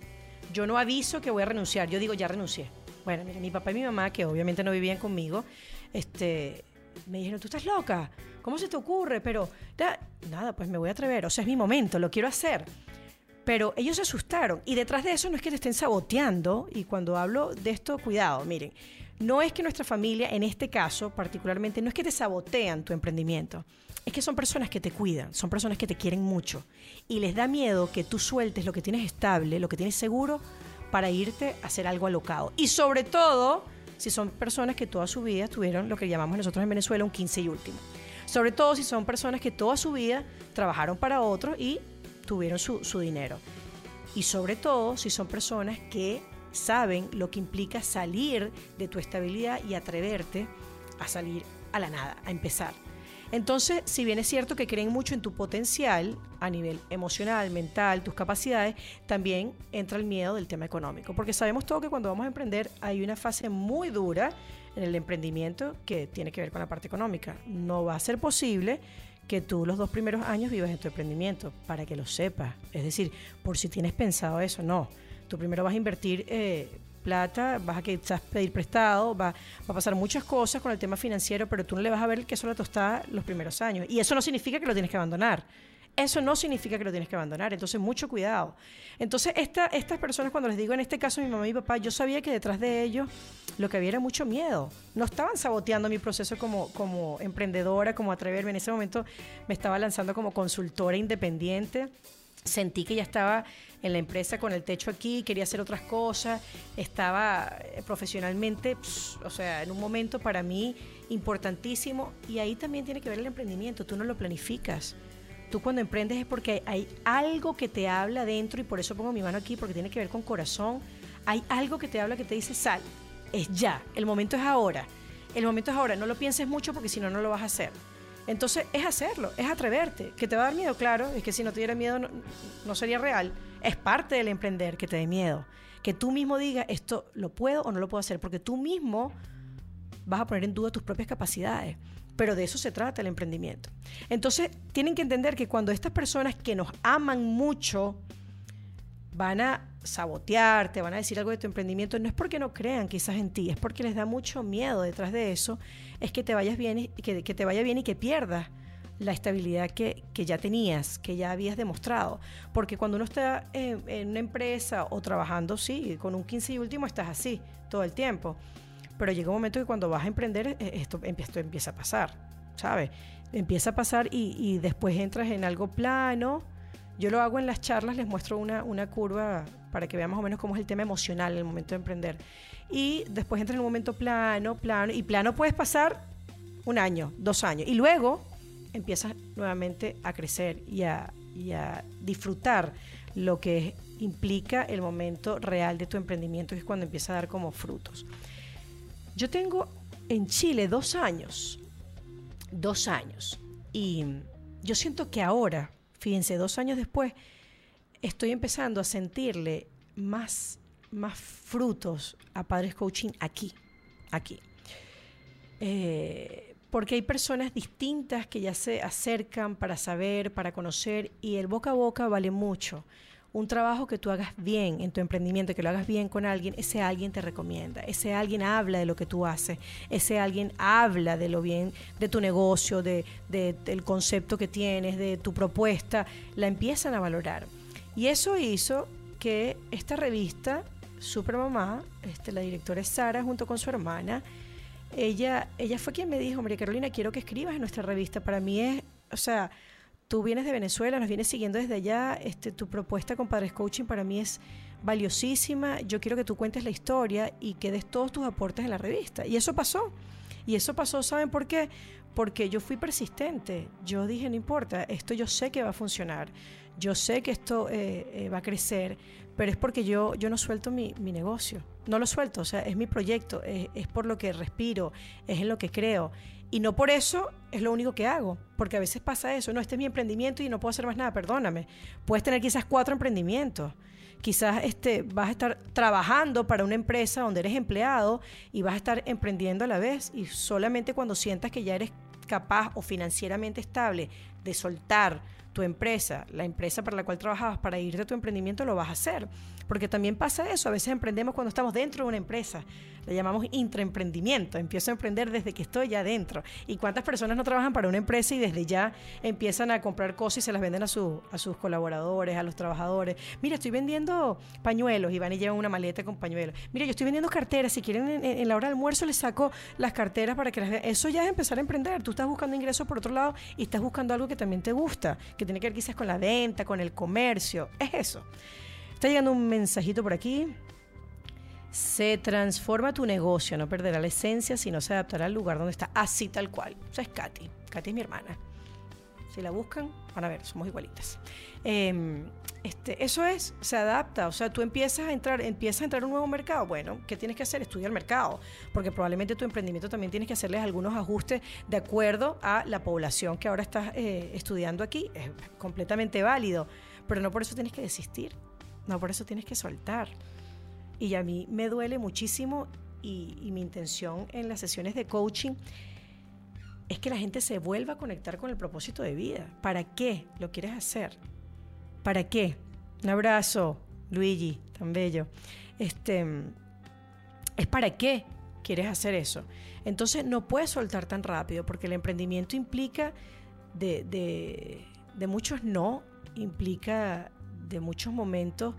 Yo no aviso que voy a renunciar. Yo digo, ya renuncié. Bueno, mira, mi papá y mi mamá, que obviamente no vivían conmigo, este, me dijeron, tú estás loca, ¿cómo se te ocurre? Pero nada, pues me voy a atrever, o sea, es mi momento, lo quiero hacer. Pero ellos se asustaron y detrás de eso no es que te estén saboteando y cuando hablo de esto, cuidado, miren, no es que nuestra familia, en este caso particularmente, no es que te sabotean tu emprendimiento, es que son personas que te cuidan, son personas que te quieren mucho y les da miedo que tú sueltes lo que tienes estable, lo que tienes seguro, para irte a hacer algo alocado. Y sobre todo, si son personas que toda su vida tuvieron lo que llamamos nosotros en Venezuela un 15 y último. Sobre todo si son personas que toda su vida trabajaron para otros y tuvieron su, su dinero. Y sobre todo si son personas que saben lo que implica salir de tu estabilidad y atreverte a salir a la nada, a empezar. Entonces, si bien es cierto que creen mucho en tu potencial a nivel emocional, mental, tus capacidades, también entra el miedo del tema económico, porque sabemos todo que cuando vamos a emprender hay una fase muy dura en el emprendimiento que tiene que ver con la parte económica. No va a ser posible que tú los dos primeros años vivas en tu emprendimiento, para que lo sepas. Es decir, por si tienes pensado eso, no. Tú primero vas a invertir eh, plata, vas a quizás pedir prestado, va, va, a pasar muchas cosas con el tema financiero, pero tú no le vas a ver que eso la tostada los primeros años. Y eso no significa que lo tienes que abandonar. Eso no significa que lo tienes que abandonar. Entonces, mucho cuidado. Entonces, esta, estas personas, cuando les digo en este caso mi mamá y mi papá, yo sabía que detrás de ellos lo que había era mucho miedo. No estaban saboteando mi proceso como, como emprendedora, como atreverme. En ese momento me estaba lanzando como consultora independiente. Sentí que ya estaba en la empresa con el techo aquí, quería hacer otras cosas, estaba eh, profesionalmente, o sea, en un momento para mí importantísimo y ahí también tiene que ver el emprendimiento, tú no lo planificas. Tú cuando emprendes es porque hay algo que te habla dentro y por eso pongo mi mano aquí porque tiene que ver con corazón. Hay algo que te habla que te dice sal, es ya, el momento es ahora. El momento es ahora, no lo pienses mucho porque si no, no lo vas a hacer. Entonces es hacerlo, es atreverte. Que te va a dar miedo, claro, es que si no te diera miedo no, sería real. Es parte del emprender que te dé miedo. Que tú mismo digas, esto lo puedo o no lo puedo hacer, porque tú mismo vas a poner en duda tus propias capacidades. Pero de eso se trata el emprendimiento. Entonces tienen que entender que cuando estas personas que nos aman mucho, van a sabotear, te van a decir algo de tu emprendimiento, no es porque no crean quizás en ti, es porque les da mucho miedo detrás de eso, es que te vayas bien y que, te vaya bien y que pierdas la estabilidad que, ya tenías, que ya habías demostrado. Porque cuando uno está en, una empresa o trabajando, sí, con un 15 y último estás así todo el tiempo. Pero llega un momento que cuando vas a emprender, eh, esto, esto empieza a pasar, ¿sabes? Empieza a pasar y, después entras en algo plano, yo lo hago en las charlas, les muestro una, curva para que vean más o menos cómo es el tema emocional en el momento de emprender. Y después entra en un momento plano, plano, y plano puedes pasar un año, dos años, y luego empiezas nuevamente a crecer y a, disfrutar lo que implica el momento real de tu emprendimiento, que es cuando empieza a dar como frutos. Yo tengo en Chile dos años, dos años, y yo siento que ahora Fíjense, dos años después estoy empezando a sentirle más, más frutos a Padres Coaching aquí, aquí. Eh, porque hay personas distintas que ya se acercan para saber, para conocer, y el boca a boca vale mucho un trabajo que tú hagas bien en tu emprendimiento, que lo hagas bien con alguien, ese alguien te recomienda, ese alguien habla de lo que tú haces, ese alguien habla de lo bien de tu negocio, de, del concepto que tienes, de tu propuesta, la empiezan a valorar. Y eso hizo que esta revista, Supermamá, este, la directora es Sara junto con su hermana, ella, ella fue quien me dijo, María Carolina, quiero que escribas en nuestra revista. Para mí es, o sea, Tú vienes de Venezuela, nos vienes siguiendo desde allá. Este, tu propuesta con Padres Coaching para mí es valiosísima. Yo quiero que tú cuentes la historia y que des todos tus aportes en la revista. Y eso pasó. Y eso pasó, ¿saben por qué? Porque yo fui persistente. Yo dije, no importa, esto yo sé que va a funcionar. Yo sé que esto eh, eh, va a crecer, pero es porque yo, yo no suelto mi, negocio. No lo suelto, o sea, es mi proyecto, es, es por lo que respiro, es en lo que creo. Y no por eso es lo único que hago, porque a veces pasa eso, no, este es mi emprendimiento y no puedo hacer más nada, perdóname. Puedes tener quizás cuatro emprendimientos. Quizás este, vas a estar trabajando para una empresa donde eres empleado y vas a estar emprendiendo a la vez y solamente cuando sientas que ya eres capaz o financieramente estable de soltar tu empresa, la empresa para la cual trabajabas para irte a tu emprendimiento, lo vas a hacer. Porque también pasa eso, a veces emprendemos cuando estamos dentro de una empresa, le llamamos intraemprendimiento, empiezo a emprender desde que estoy ya dentro. ¿Y cuántas personas no trabajan para una empresa y desde ya empiezan a comprar cosas y se las venden a, sus colaboradores, a los trabajadores? Mira, estoy vendiendo pañuelos y van y llevan una maleta con pañuelos. Mira, yo estoy vendiendo carteras, si quieren en, la hora del almuerzo les saco las carteras para que las vean. Eso ya es empezar a emprender, tú estás buscando ingresos por otro lado y estás buscando algo que también te gusta, que tiene que ver quizás con la venta, con el comercio, es eso. Está llegando un mensajito por aquí. Se transforma tu negocio, no perderá la esencia, sino se adaptará al lugar donde está. Así tal cual. O sea, es Katy. Katy es mi hermana. Si la buscan, van a ver, somos igualitas. Em, este, eso es, se adapta. O sea, tú empiezas a entrar, empiezas a entrar a un nuevo mercado. Bueno, ¿qué tienes que hacer? Estudia el mercado. Porque probablemente tu emprendimiento también tienes que hacerles algunos ajustes de acuerdo a la población que ahora estás eh, estudiando aquí. Es completamente válido. Pero no por eso tienes que desistir. No, por eso tienes que soltar. Y a mí me duele muchísimo y, mi intención en las sesiones de coaching es que la gente se vuelva a conectar con el propósito de vida. ¿Para qué lo quieres hacer? ¿Para qué? Un abrazo, Luigi, tan bello. Este, es para qué quieres hacer eso. Entonces no puedes soltar tan rápido porque el emprendimiento implica de, de, de muchos no, implica de muchos momentos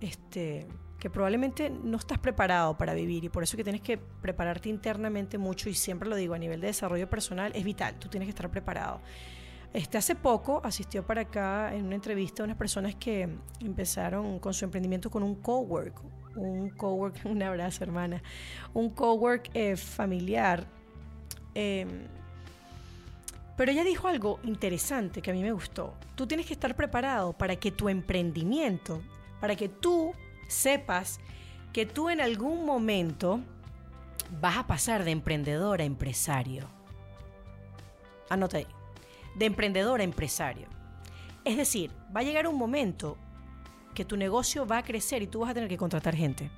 este, que probablemente no estás preparado para vivir y por eso que tienes que prepararte internamente mucho y siempre lo digo a nivel de desarrollo personal es vital, tú tienes que estar preparado. Este, hace poco asistió para acá en una entrevista a unas personas que empezaron con su emprendimiento con un cowork, un cowork, <laughs> un abrazo hermana, un cowork eh, familiar. Em, pero ella dijo algo interesante que a mí me gustó. Tú tienes que estar preparado para que tu emprendimiento, para que tú sepas que tú en algún momento vas a pasar de emprendedor a empresario. Anota ahí. De emprendedor a empresario. Es decir, va a llegar un momento que tu negocio va a crecer y tú vas a tener que contratar gente.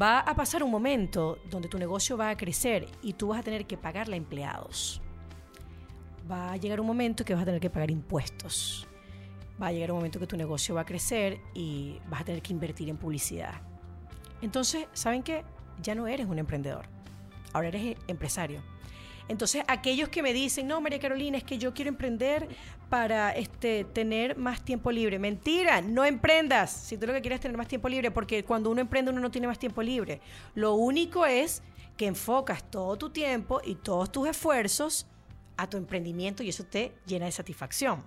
Va a pasar un momento donde tu negocio va a crecer y tú vas a tener que pagarle a empleados va a llegar un momento que vas a tener que pagar impuestos. va a llegar un momento que tu negocio va a crecer y vas a tener que invertir en publicidad. Entonces, ¿saben qué? Ya no eres un emprendedor, ahora eres empresario. Entonces, aquellos que me dicen, no, María Carolina, es que yo quiero emprender para este, tener más tiempo libre. Mentira, no emprendas si tú lo que quieres es tener más tiempo libre, porque cuando uno emprende uno no tiene más tiempo libre. Lo único es que enfocas todo tu tiempo y todos tus esfuerzos a tu emprendimiento y eso te llena de satisfacción.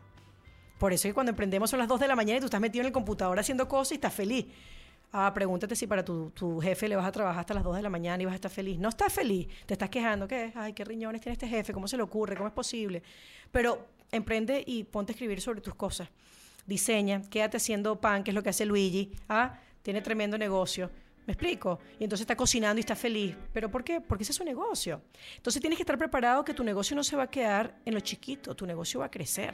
Por eso es que cuando emprendemos son las 2 de la mañana y tú estás metido en el computador haciendo cosas y estás feliz. Ah, pregúntate si para tu, jefe le vas a trabajar hasta las 2 de la mañana y vas a estar feliz. No estás feliz, te estás quejando. ¿Qué? Ay, qué riñones tiene este jefe, ¿cómo se le ocurre? ¿Cómo es posible? Pero emprende y ponte a escribir sobre tus cosas. Diseña, quédate haciendo pan, que es lo que hace Luigi. Ah, tiene tremendo negocio. ¿Me explico? Y entonces está cocinando y está feliz. ¿Pero por qué? Porque ese es su negocio. Entonces tienes que estar preparado que tu negocio no se va a quedar en lo chiquito, tu negocio va a crecer.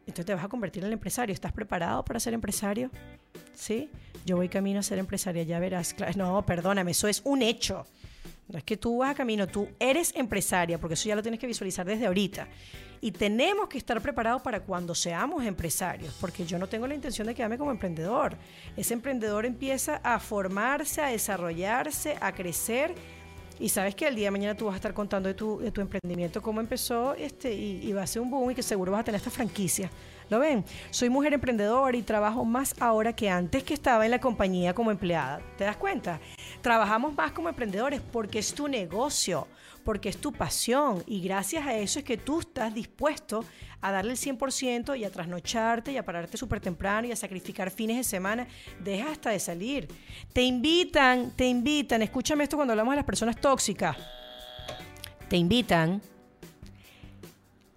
Entonces te vas a convertir en el empresario. ¿Estás preparado para ser empresario? ¿Sí? Yo voy camino a ser empresaria, ya verás. No, perdóname, eso es un hecho. No es que tú vas a camino, tú eres empresaria, porque eso ya lo tienes que visualizar desde ahorita. Y tenemos que estar preparados para cuando seamos empresarios, porque yo no tengo la intención de quedarme como emprendedor. Ese emprendedor empieza a formarse, a desarrollarse, a crecer. Y sabes que el día de mañana tú vas a estar contando de tu, de tu emprendimiento, cómo empezó, este, y, y va a ser un boom y que seguro vas a tener esta franquicia. ¿Lo ven? Soy mujer emprendedora y trabajo más ahora que antes que estaba en la compañía como empleada. ¿Te das cuenta? Trabajamos más como emprendedores porque es tu negocio porque es tu pasión y gracias a eso es que tú estás dispuesto a darle el 100% y a trasnocharte y a pararte súper temprano y a sacrificar fines de semana. Deja hasta de salir. Te invitan, te invitan, escúchame esto cuando hablamos de las personas tóxicas. Te invitan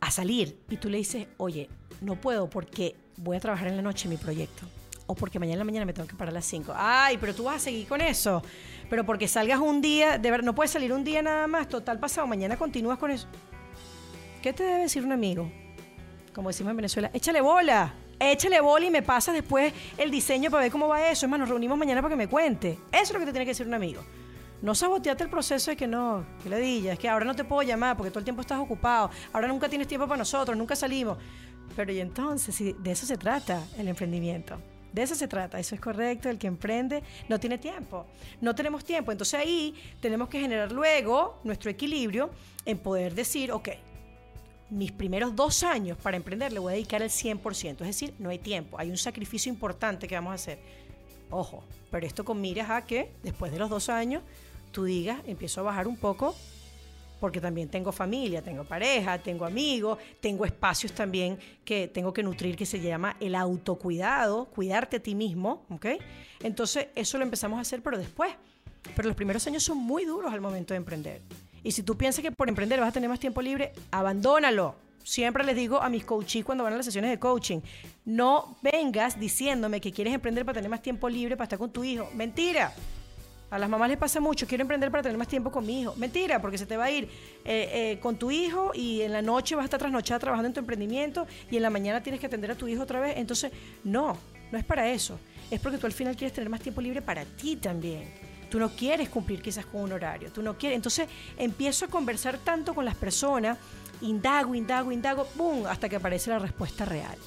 a salir y tú le dices, oye, no puedo porque voy a trabajar en la noche mi proyecto o porque mañana en la mañana me tengo que parar a las 5. Ay, pero tú vas a seguir con eso. Pero porque salgas un día, de ver, no puedes salir un día nada más, total pasado, mañana continúas con eso. ¿Qué te debe decir un amigo? Como decimos en Venezuela, échale bola, échale bola y me pasas después el diseño para ver cómo va eso. Es más, nos reunimos mañana para que me cuente. Eso es lo que te tiene que decir un amigo. No saboteate el proceso de que no, que le digas, es que ahora no te puedo llamar porque todo el tiempo estás ocupado, ahora nunca tienes tiempo para nosotros, nunca salimos. Pero y entonces, si de eso se trata el emprendimiento. De eso se trata, eso es correcto, el que emprende no tiene tiempo, no tenemos tiempo, entonces ahí tenemos que generar luego nuestro equilibrio en poder decir, ok, mis primeros dos años para emprender le voy a dedicar el 100%, es decir, no hay tiempo, hay un sacrificio importante que vamos a hacer. Ojo, pero esto con miras a que después de los dos años tú digas, empiezo a bajar un poco porque también tengo familia, tengo pareja, tengo amigos, tengo espacios también que tengo que nutrir que se llama el autocuidado, cuidarte a ti mismo, ¿ok? Entonces eso lo empezamos a hacer, pero después. Pero los primeros años son muy duros al momento de emprender. Y si tú piensas que por emprender vas a tener más tiempo libre, abandónalo. Siempre les digo a mis coaches cuando van a las sesiones de coaching, no vengas diciéndome que quieres emprender para tener más tiempo libre para estar con tu hijo. Mentira. A las mamás les pasa mucho, quiero emprender para tener más tiempo con mi hijo. Mentira, porque se te va a ir eh, eh, con tu hijo y en la noche vas a estar trasnochada trabajando en tu emprendimiento y en la mañana tienes que atender a tu hijo otra vez. Entonces, no, no es para eso. Es porque tú al final quieres tener más tiempo libre para ti también. Tú no quieres cumplir quizás con un horario, tú no quieres. Entonces empiezo a conversar tanto con las personas, indago, indago, indago, ¡pum! hasta que aparece la respuesta real.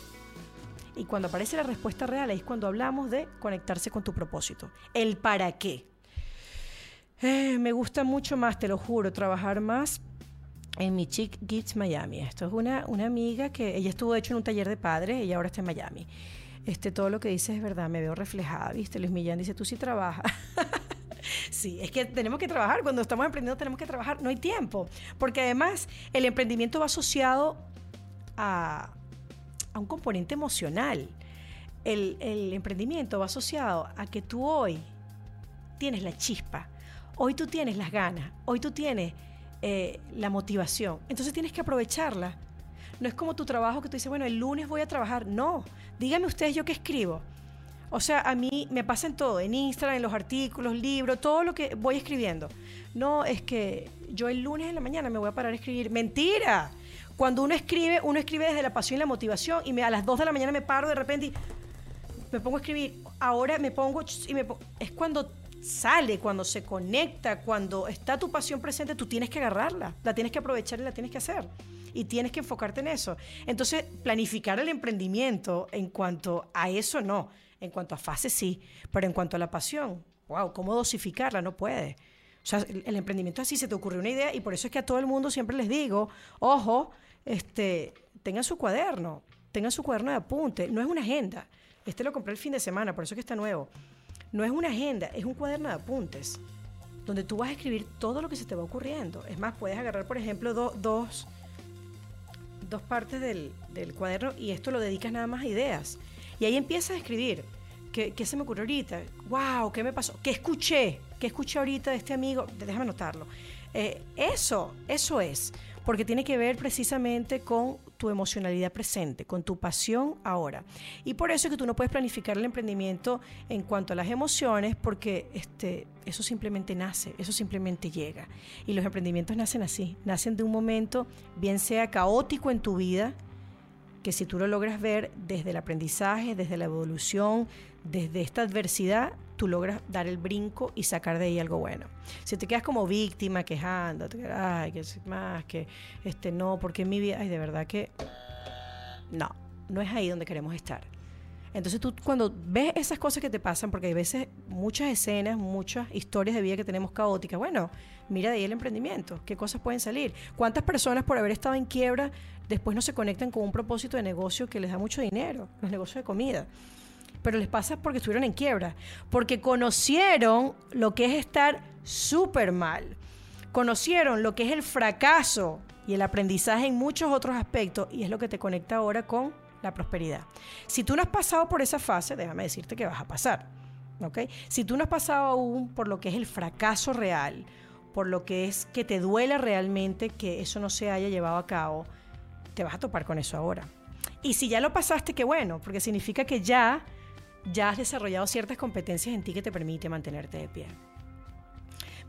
Y cuando aparece la respuesta real ahí es cuando hablamos de conectarse con tu propósito. El para qué. Eh, me gusta mucho más, te lo juro, trabajar más en mi Chick Gifts Miami. Esto es una, una amiga que ella estuvo hecho en un taller de padres y ahora está en Miami. Este, todo lo que dices es verdad, me veo reflejada, ¿viste? Luis Millán dice, tú sí trabajas. <laughs> sí, es que tenemos que trabajar, cuando estamos emprendiendo tenemos que trabajar, no hay tiempo, porque además el emprendimiento va asociado a, a un componente emocional. El, el emprendimiento va asociado a que tú hoy tienes la chispa, Hoy tú tienes las ganas, hoy tú tienes eh, la motivación, entonces tienes que aprovecharla. No es como tu trabajo que tú dices, bueno, el lunes voy a trabajar. No, díganme ustedes yo qué escribo. O sea, a mí me pasa en todo, en Instagram, en los artículos, libros, todo lo que voy escribiendo. No, es que yo el lunes en la mañana me voy a parar a escribir. Mentira. Cuando uno escribe, uno escribe desde la pasión y la motivación y a las 2 de la mañana me paro de repente y me pongo a escribir. Ahora me pongo y me pongo, es cuando sale, cuando se conecta, cuando está tu pasión presente, tú tienes que agarrarla, la tienes que aprovechar y la tienes que hacer. Y tienes que enfocarte en eso. Entonces, planificar el emprendimiento en cuanto a eso no. En cuanto a fase sí, pero en cuanto a la pasión, wow, ¿cómo dosificarla? No puede. O sea, el, emprendimiento así se te ocurre una idea y por eso es que a todo el mundo siempre les digo, ojo, este, tengan su cuaderno, tengan su cuaderno de apunte, no es una agenda. Este lo compré el fin de semana, por eso es que está nuevo. No es una agenda, es un cuaderno de apuntes, donde tú vas a escribir todo lo que se te va ocurriendo. Es más, puedes agarrar, por ejemplo, dos, dos partes del, cuaderno y esto lo dedicas nada más a ideas. Y ahí empiezas a escribir. ¿Qué, ¿Qué, se me ocurrió ahorita? ¡Wow! ¿Qué me pasó? ¿Qué escuché? ¿Qué escuché ahorita de este amigo? Déjame anotarlo. Eh, eso, eso es porque tiene que ver precisamente con tu emocionalidad presente, con tu pasión ahora. Y por eso es que tú no puedes planificar el emprendimiento en cuanto a las emociones, porque este, eso simplemente nace, eso simplemente llega. Y los emprendimientos nacen así, nacen de un momento, bien sea caótico en tu vida, que si tú lo logras ver desde el aprendizaje, desde la evolución, desde esta adversidad, tú logras dar el brinco y sacar de ahí algo bueno. Si te quedas como víctima, quejando, ay, que más, que este no, porque en mi vida, ay, de verdad que no, no es ahí donde queremos estar. Entonces tú cuando ves esas cosas que te pasan, porque hay veces muchas escenas, muchas historias de vida que tenemos caóticas, bueno, mira de ahí el emprendimiento, qué cosas pueden salir. ¿Cuántas personas por haber estado en quiebra después no se conectan con un propósito de negocio que les da mucho dinero, los negocios de comida? Pero les pasa porque estuvieron en quiebra, porque conocieron lo que es estar súper mal, conocieron lo que es el fracaso y el aprendizaje en muchos otros aspectos y es lo que te conecta ahora con la prosperidad. Si tú no has pasado por esa fase, déjame decirte que vas a pasar. ¿ok? Si tú no has pasado aún por lo que es el fracaso real, por lo que es que te duela realmente que eso no se haya llevado a cabo, te vas a topar con eso ahora. Y si ya lo pasaste, qué bueno, porque significa que ya ya has desarrollado ciertas competencias en ti que te permite mantenerte de pie.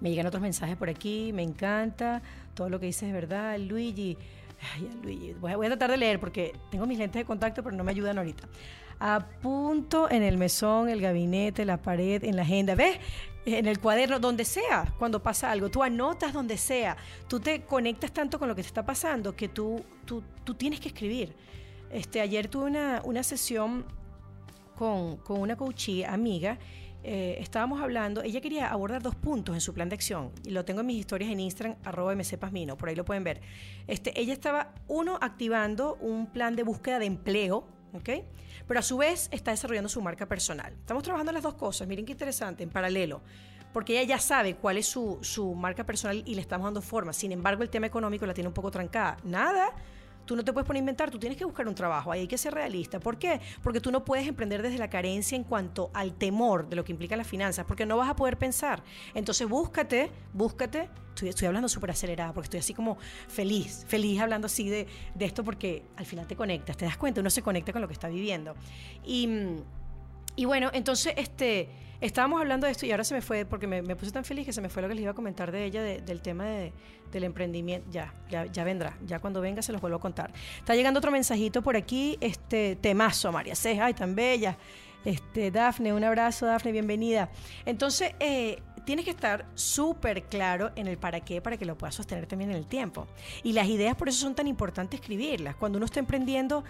Me llegan otros mensajes por aquí, me encanta, todo lo que dices es verdad, Luigi. Ay, Luigi, voy a, tratar de leer porque tengo mis lentes de contacto, pero no me ayudan ahorita. Apunto en el mesón, el gabinete, la pared, en la agenda. ¿Ves? En el cuaderno, donde sea, cuando pasa algo. Tú anotas donde sea. Tú te conectas tanto con lo que te está pasando que tú, tú, tú tienes que escribir. Este, ayer tuve una, una sesión con, una coachí amiga, eh, estábamos hablando, ella quería abordar dos puntos en su plan de acción, y lo tengo en mis historias en Instagram, arroba mcpasmino, por ahí lo pueden ver. Este, ella estaba, uno, activando un plan de búsqueda de empleo. Pero a su vez está desarrollando su marca personal. Estamos trabajando las dos cosas, miren qué interesante, en paralelo porque ella ya sabe cuál es su, su marca personal y le estamos dando forma. Sin embargo, el tema económico la tiene un poco trancada. Nada, Tú no te puedes poner a inventar, tú tienes que buscar un trabajo. Ahí hay que ser realista. ¿Por qué? Porque tú no puedes emprender desde la carencia en cuanto al temor de lo que implica las finanzas, porque no vas a poder pensar. Entonces búscate, búscate. Estoy, hablando súper acelerada porque estoy así como feliz, feliz hablando así de, de esto porque al final te conectas, te das cuenta, uno se conecta con lo que está viviendo. Y, y bueno, entonces este Estábamos hablando de esto y ahora se me fue, porque me, puse tan feliz que se me fue lo que les iba a comentar de ella, del tema del emprendimiento. Ya, ya, vendrá, ya cuando venga se los vuelvo a contar. Está llegando otro mensajito por aquí, este temazo, María Ceja, ay, tan bella. Este, Dafne, un abrazo, Dafne, bienvenida. Entonces, eh, tienes que estar súper claro en el para qué para que lo puedas sostener también en el tiempo. Y las ideas por eso son tan importantes escribirlas. Cuando uno está emprendiendo,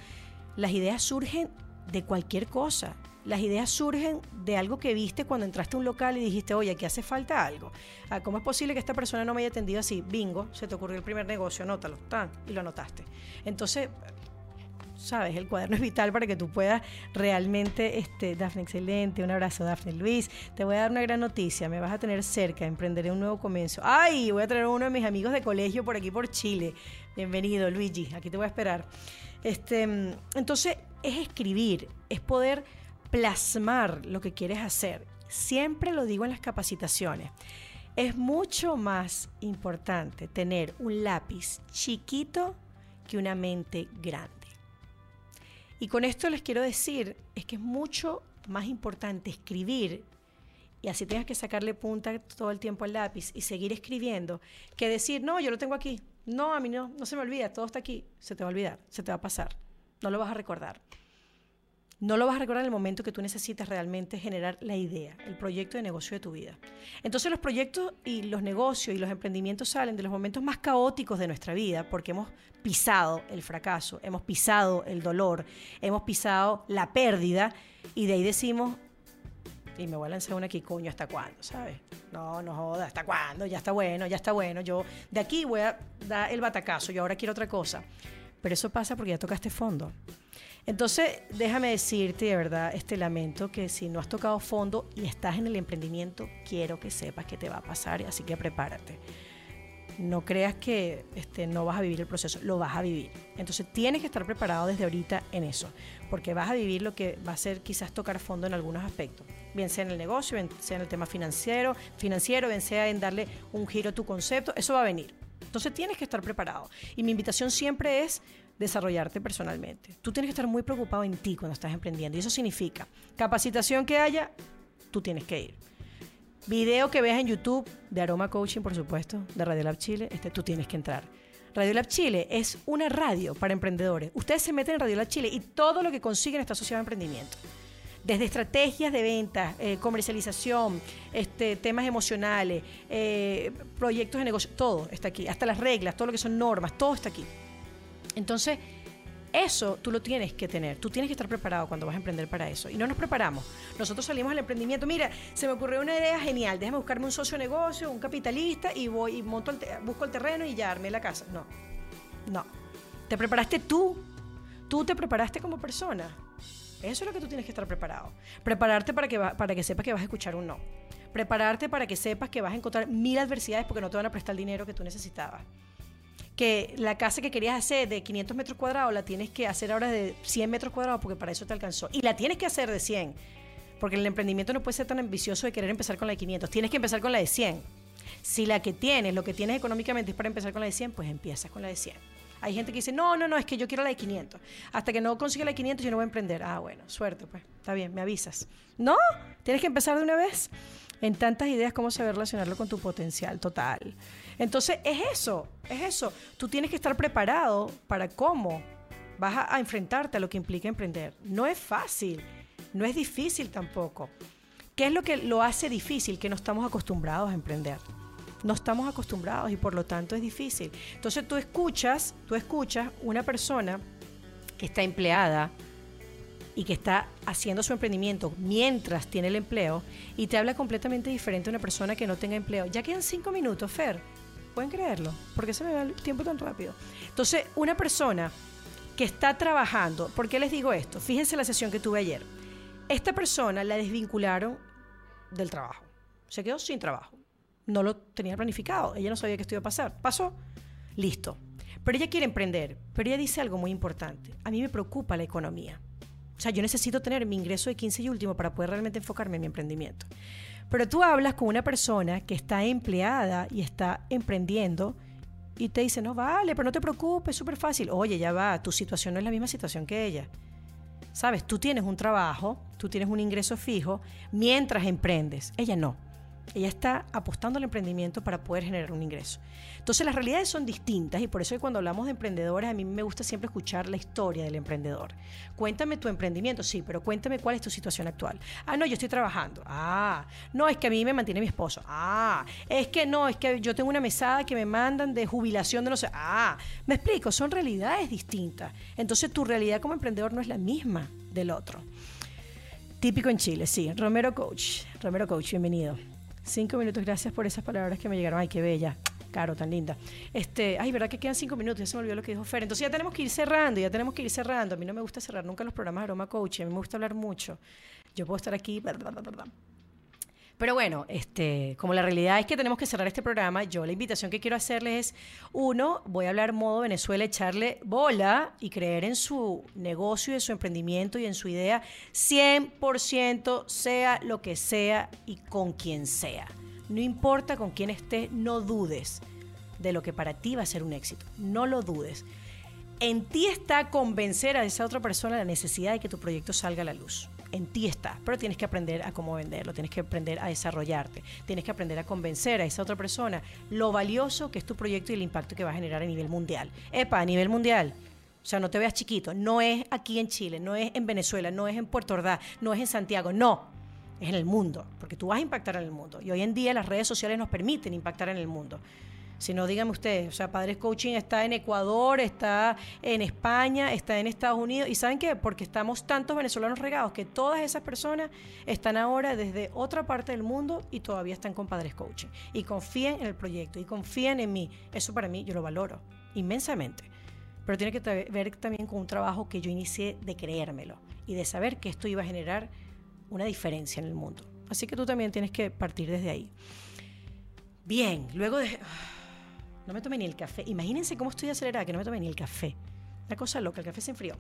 las ideas surgen de cualquier cosa. Las ideas surgen de algo que viste cuando entraste a un local y dijiste, oye, aquí hace falta algo. Ah, ¿Cómo es posible que esta persona no me haya atendido así? Bingo, se te ocurrió el primer negocio, anótalo, tan, y lo anotaste. Entonces, sabes, el cuaderno es vital para que tú puedas realmente, este, Dafne, excelente, un abrazo, Dafne Luis, te voy a dar una gran noticia, me vas a tener cerca, emprenderé un nuevo comienzo. Ay, voy a traer a uno de mis amigos de colegio por aquí por Chile. Bienvenido, Luigi, aquí te voy a esperar. Este, entonces, es escribir, es poder plasmar lo que quieres hacer. Siempre lo digo en las capacitaciones. Es mucho más importante tener un lápiz chiquito que una mente grande. Y con esto les quiero decir, es que es mucho más importante escribir y así tengas que sacarle punta todo el tiempo al lápiz y seguir escribiendo, que decir, no, yo lo tengo aquí. No, a mí no, no se me olvida, todo está aquí. Se te va a olvidar, se te va a pasar, no lo vas a recordar. No lo vas a recordar en el momento que tú necesitas realmente generar la idea, el proyecto de negocio de tu vida. Entonces los proyectos y los negocios y los emprendimientos salen de los momentos más caóticos de nuestra vida porque hemos pisado el fracaso, hemos pisado el dolor, hemos pisado la pérdida y de ahí decimos, y me voy a lanzar una aquí, coño, ¿hasta cuándo? ¿Sabes? No, no joda, ¿hasta cuándo? Ya está bueno, ya está bueno. Yo de aquí voy a dar el batacazo, yo ahora quiero otra cosa. Pero eso pasa porque ya tocaste fondo. Entonces, déjame decirte de verdad este lamento que si no has tocado fondo y estás en el emprendimiento, quiero que sepas que te va a pasar, así que prepárate. No creas que este, no vas a vivir el proceso, lo vas a vivir. Entonces tienes que estar preparado desde ahorita en eso, porque vas a vivir lo que va a ser quizás tocar fondo en algunos aspectos, bien sea en el negocio, bien sea en el tema financiero, financiero, bien sea en darle un giro a tu concepto, eso va a venir. Entonces tienes que estar preparado. Y mi invitación siempre es desarrollarte personalmente. Tú tienes que estar muy preocupado en ti cuando estás emprendiendo. Y eso significa capacitación que haya, tú tienes que ir. Video que veas en YouTube de Aroma Coaching, por supuesto, de Radio Lab Chile, este, tú tienes que entrar. Radio Lab Chile es una radio para emprendedores. Ustedes se meten en Radio Lab Chile y todo lo que consiguen está asociado a emprendimiento. Desde estrategias de ventas, eh, comercialización, este, temas emocionales, eh, proyectos de negocio, todo está aquí. Hasta las reglas, todo lo que son normas, todo está aquí. Entonces, eso tú lo tienes que tener. Tú tienes que estar preparado cuando vas a emprender para eso. Y no nos preparamos. Nosotros salimos al emprendimiento. Mira, se me ocurrió una idea genial. Déjame buscarme un socio de negocio, un capitalista y voy y monto busco el terreno y ya armé la casa. No. No. Te preparaste tú. Tú te preparaste como persona. Eso es lo que tú tienes que estar preparado. Prepararte para que, para que sepas que vas a escuchar un no. Prepararte para que sepas que vas a encontrar mil adversidades porque no te van a prestar el dinero que tú necesitabas que la casa que querías hacer de 500 metros cuadrados la tienes que hacer ahora de 100 metros cuadrados porque para eso te alcanzó. Y la tienes que hacer de 100, porque el emprendimiento no puede ser tan ambicioso de querer empezar con la de 500, tienes que empezar con la de 100. Si la que tienes, lo que tienes económicamente es para empezar con la de 100, pues empiezas con la de 100. Hay gente que dice, no, no, no, es que yo quiero la de 500. Hasta que no consiga la de 500 yo no voy a emprender. Ah, bueno, suerte, pues, está bien, me avisas. No, tienes que empezar de una vez en tantas ideas cómo saber relacionarlo con tu potencial total. Entonces es eso, es eso. Tú tienes que estar preparado para cómo vas a, enfrentarte a lo que implica emprender. No es fácil, no es difícil tampoco. ¿Qué es lo que lo hace difícil? Que no estamos acostumbrados a emprender. No estamos acostumbrados y por lo tanto es difícil. Entonces tú escuchas, tú escuchas una persona que está empleada, y que está haciendo su emprendimiento mientras tiene el empleo y te habla completamente diferente a una persona que no tenga empleo. Ya quedan cinco minutos, Fer. ¿Pueden creerlo? porque se me va el tiempo tan rápido? Entonces, una persona que está trabajando, ¿por qué les digo esto? Fíjense la sesión que tuve ayer. Esta persona la desvincularon del trabajo. Se quedó sin trabajo. No lo tenía planificado. Ella no sabía qué esto iba a pasar. Pasó. Listo. Pero ella quiere emprender. Pero ella dice algo muy importante. A mí me preocupa la economía. O sea, yo necesito tener mi ingreso de 15 y último para poder realmente enfocarme en mi emprendimiento. Pero tú hablas con una persona que está empleada y está emprendiendo y te dice, no, vale, pero no te preocupes, es súper fácil. Oye, ya va, tu situación no es la misma situación que ella. Sabes, tú tienes un trabajo, tú tienes un ingreso fijo mientras emprendes. Ella no. Ella está apostando al emprendimiento para poder generar un ingreso. Entonces las realidades son distintas y por eso cuando hablamos de emprendedores a mí me gusta siempre escuchar la historia del emprendedor. Cuéntame tu emprendimiento, sí, pero cuéntame cuál es tu situación actual. Ah, no, yo estoy trabajando. Ah, no, es que a mí me mantiene mi esposo. Ah, es que no, es que yo tengo una mesada que me mandan de jubilación de no sé. Ah, me explico, son realidades distintas. Entonces tu realidad como emprendedor no es la misma del otro. Típico en Chile, sí. Romero Coach. Romero Coach, bienvenido. Cinco minutos, gracias por esas palabras que me llegaron. Ay, qué bella. Caro, tan linda. Este, ay, ¿verdad que quedan cinco minutos? Ya se me olvidó lo que dijo Fer. Entonces ya tenemos que ir cerrando, ya tenemos que ir cerrando. A mí no me gusta cerrar nunca los programas de Aroma Coach, a mí me gusta hablar mucho. Yo puedo estar aquí, pero bueno, este, como la realidad es que tenemos que cerrar este programa, yo la invitación que quiero hacerles es, uno, voy a hablar modo Venezuela, echarle bola y creer en su negocio en su emprendimiento y en su idea 100%, sea lo que sea y con quien sea. No importa con quién estés, no dudes de lo que para ti va a ser un éxito. No lo dudes. En ti está convencer a esa otra persona la necesidad de que tu proyecto salga a la luz en ti está, pero tienes que aprender a cómo venderlo, tienes que aprender a desarrollarte, tienes que aprender a convencer a esa otra persona lo valioso que es tu proyecto y el impacto que va a generar a nivel mundial. Epa, a nivel mundial, O sea, no te veas chiquito. No es aquí en Chile, no es en Venezuela, no es en Puerto Ordaz, no es en Santiago, no. Es en el mundo, porque tú vas a impactar en el mundo. Y hoy en día las redes sociales nos permiten impactar en el mundo. Si no, díganme ustedes, o sea, Padres Coaching está en Ecuador, está en España, está en Estados Unidos. ¿Y saben qué? Porque estamos tantos venezolanos regados que todas esas personas están ahora desde otra parte del mundo y todavía están con Padres Coaching. Y confíen en el proyecto y confían en mí. Eso para mí yo lo valoro inmensamente. Pero tiene que ver también con un trabajo que yo inicié de creérmelo y de saber que esto iba a generar una diferencia en el mundo. Así que tú también tienes que partir desde ahí. Bien, luego de... No me tomé ni el café. Imagínense cómo estoy acelerada que no me tomé ni el café. Una cosa loca, el café se enfrió.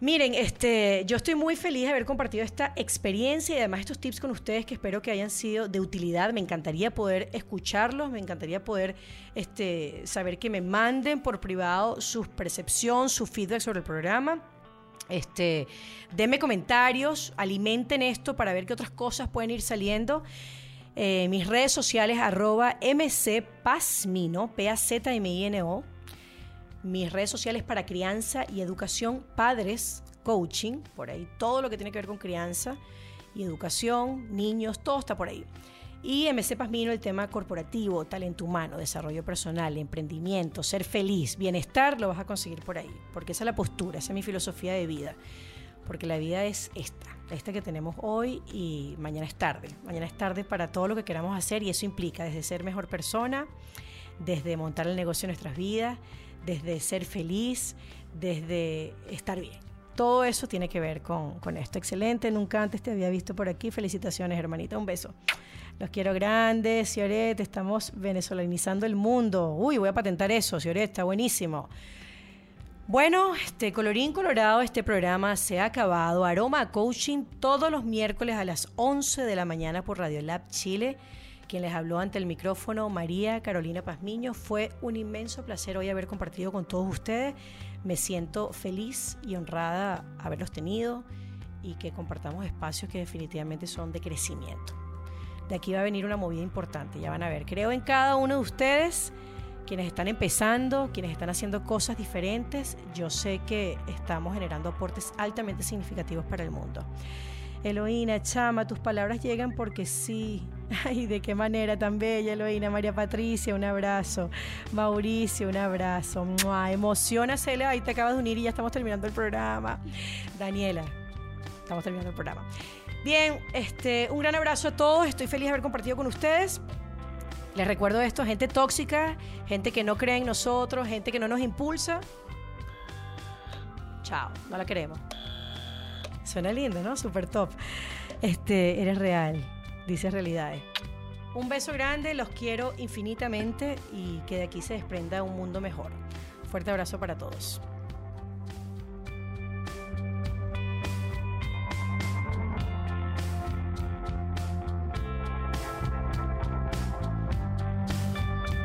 Miren, este, yo estoy muy feliz de haber compartido esta experiencia y además estos tips con ustedes que espero que hayan sido de utilidad. Me encantaría poder escucharlos, me encantaría poder este, saber que me manden por privado su percepción, su feedback sobre el programa. Este, denme comentarios, alimenten esto para ver qué otras cosas pueden ir saliendo. Eh, mis redes sociales, arroba mcpasmino, P-A-Z-M-I-N-O. Mis redes sociales para crianza y educación, padres, coaching, por ahí. Todo lo que tiene que ver con crianza y educación, niños, todo está por ahí. Y MC Pasmino, el tema corporativo, talento humano, desarrollo personal, emprendimiento, ser feliz, bienestar, lo vas a conseguir por ahí. Porque esa es la postura, esa es mi filosofía de vida. Porque la vida es esta esta que tenemos hoy y mañana es tarde. Mañana es tarde para todo lo que queramos hacer y eso implica desde ser mejor persona, desde montar el negocio en nuestras vidas, desde ser feliz, desde estar bien. Todo eso tiene que ver con, con esto. Excelente, nunca antes te había visto por aquí. Felicitaciones, hermanita. Un beso. Los quiero grandes, Cioret. Estamos venezolanizando el mundo. Uy, voy a patentar eso, Cioret. Está buenísimo. Bueno, este colorín colorado, este programa se ha acabado. Aroma Coaching todos los miércoles a las 11 de la mañana por Radio Lab Chile. Quien les habló ante el micrófono, María Carolina Pazmiño. Fue un inmenso placer hoy haber compartido con todos ustedes. Me siento feliz y honrada haberlos tenido y que compartamos espacios que definitivamente son de crecimiento. De aquí va a venir una movida importante, ya van a ver. Creo en cada uno de ustedes quienes están empezando, quienes están haciendo cosas diferentes, yo sé que estamos generando aportes altamente significativos para el mundo. Eloína, Chama, tus palabras llegan porque sí. <laughs> Ay, de qué manera tan bella, Eloína. María Patricia, un abrazo. Mauricio, un abrazo. Emociona, Cele. Ahí te acabas de unir y ya estamos terminando el programa. Daniela, estamos terminando el programa. Bien, este, un gran abrazo a todos. Estoy feliz de haber compartido con ustedes. Les recuerdo esto, gente tóxica, gente que no cree en nosotros, gente que no nos impulsa. Chao, no la queremos. Suena lindo, ¿no? Super top. Este, eres real, dices realidades. Un beso grande, los quiero infinitamente y que de aquí se desprenda un mundo mejor. Fuerte abrazo para todos.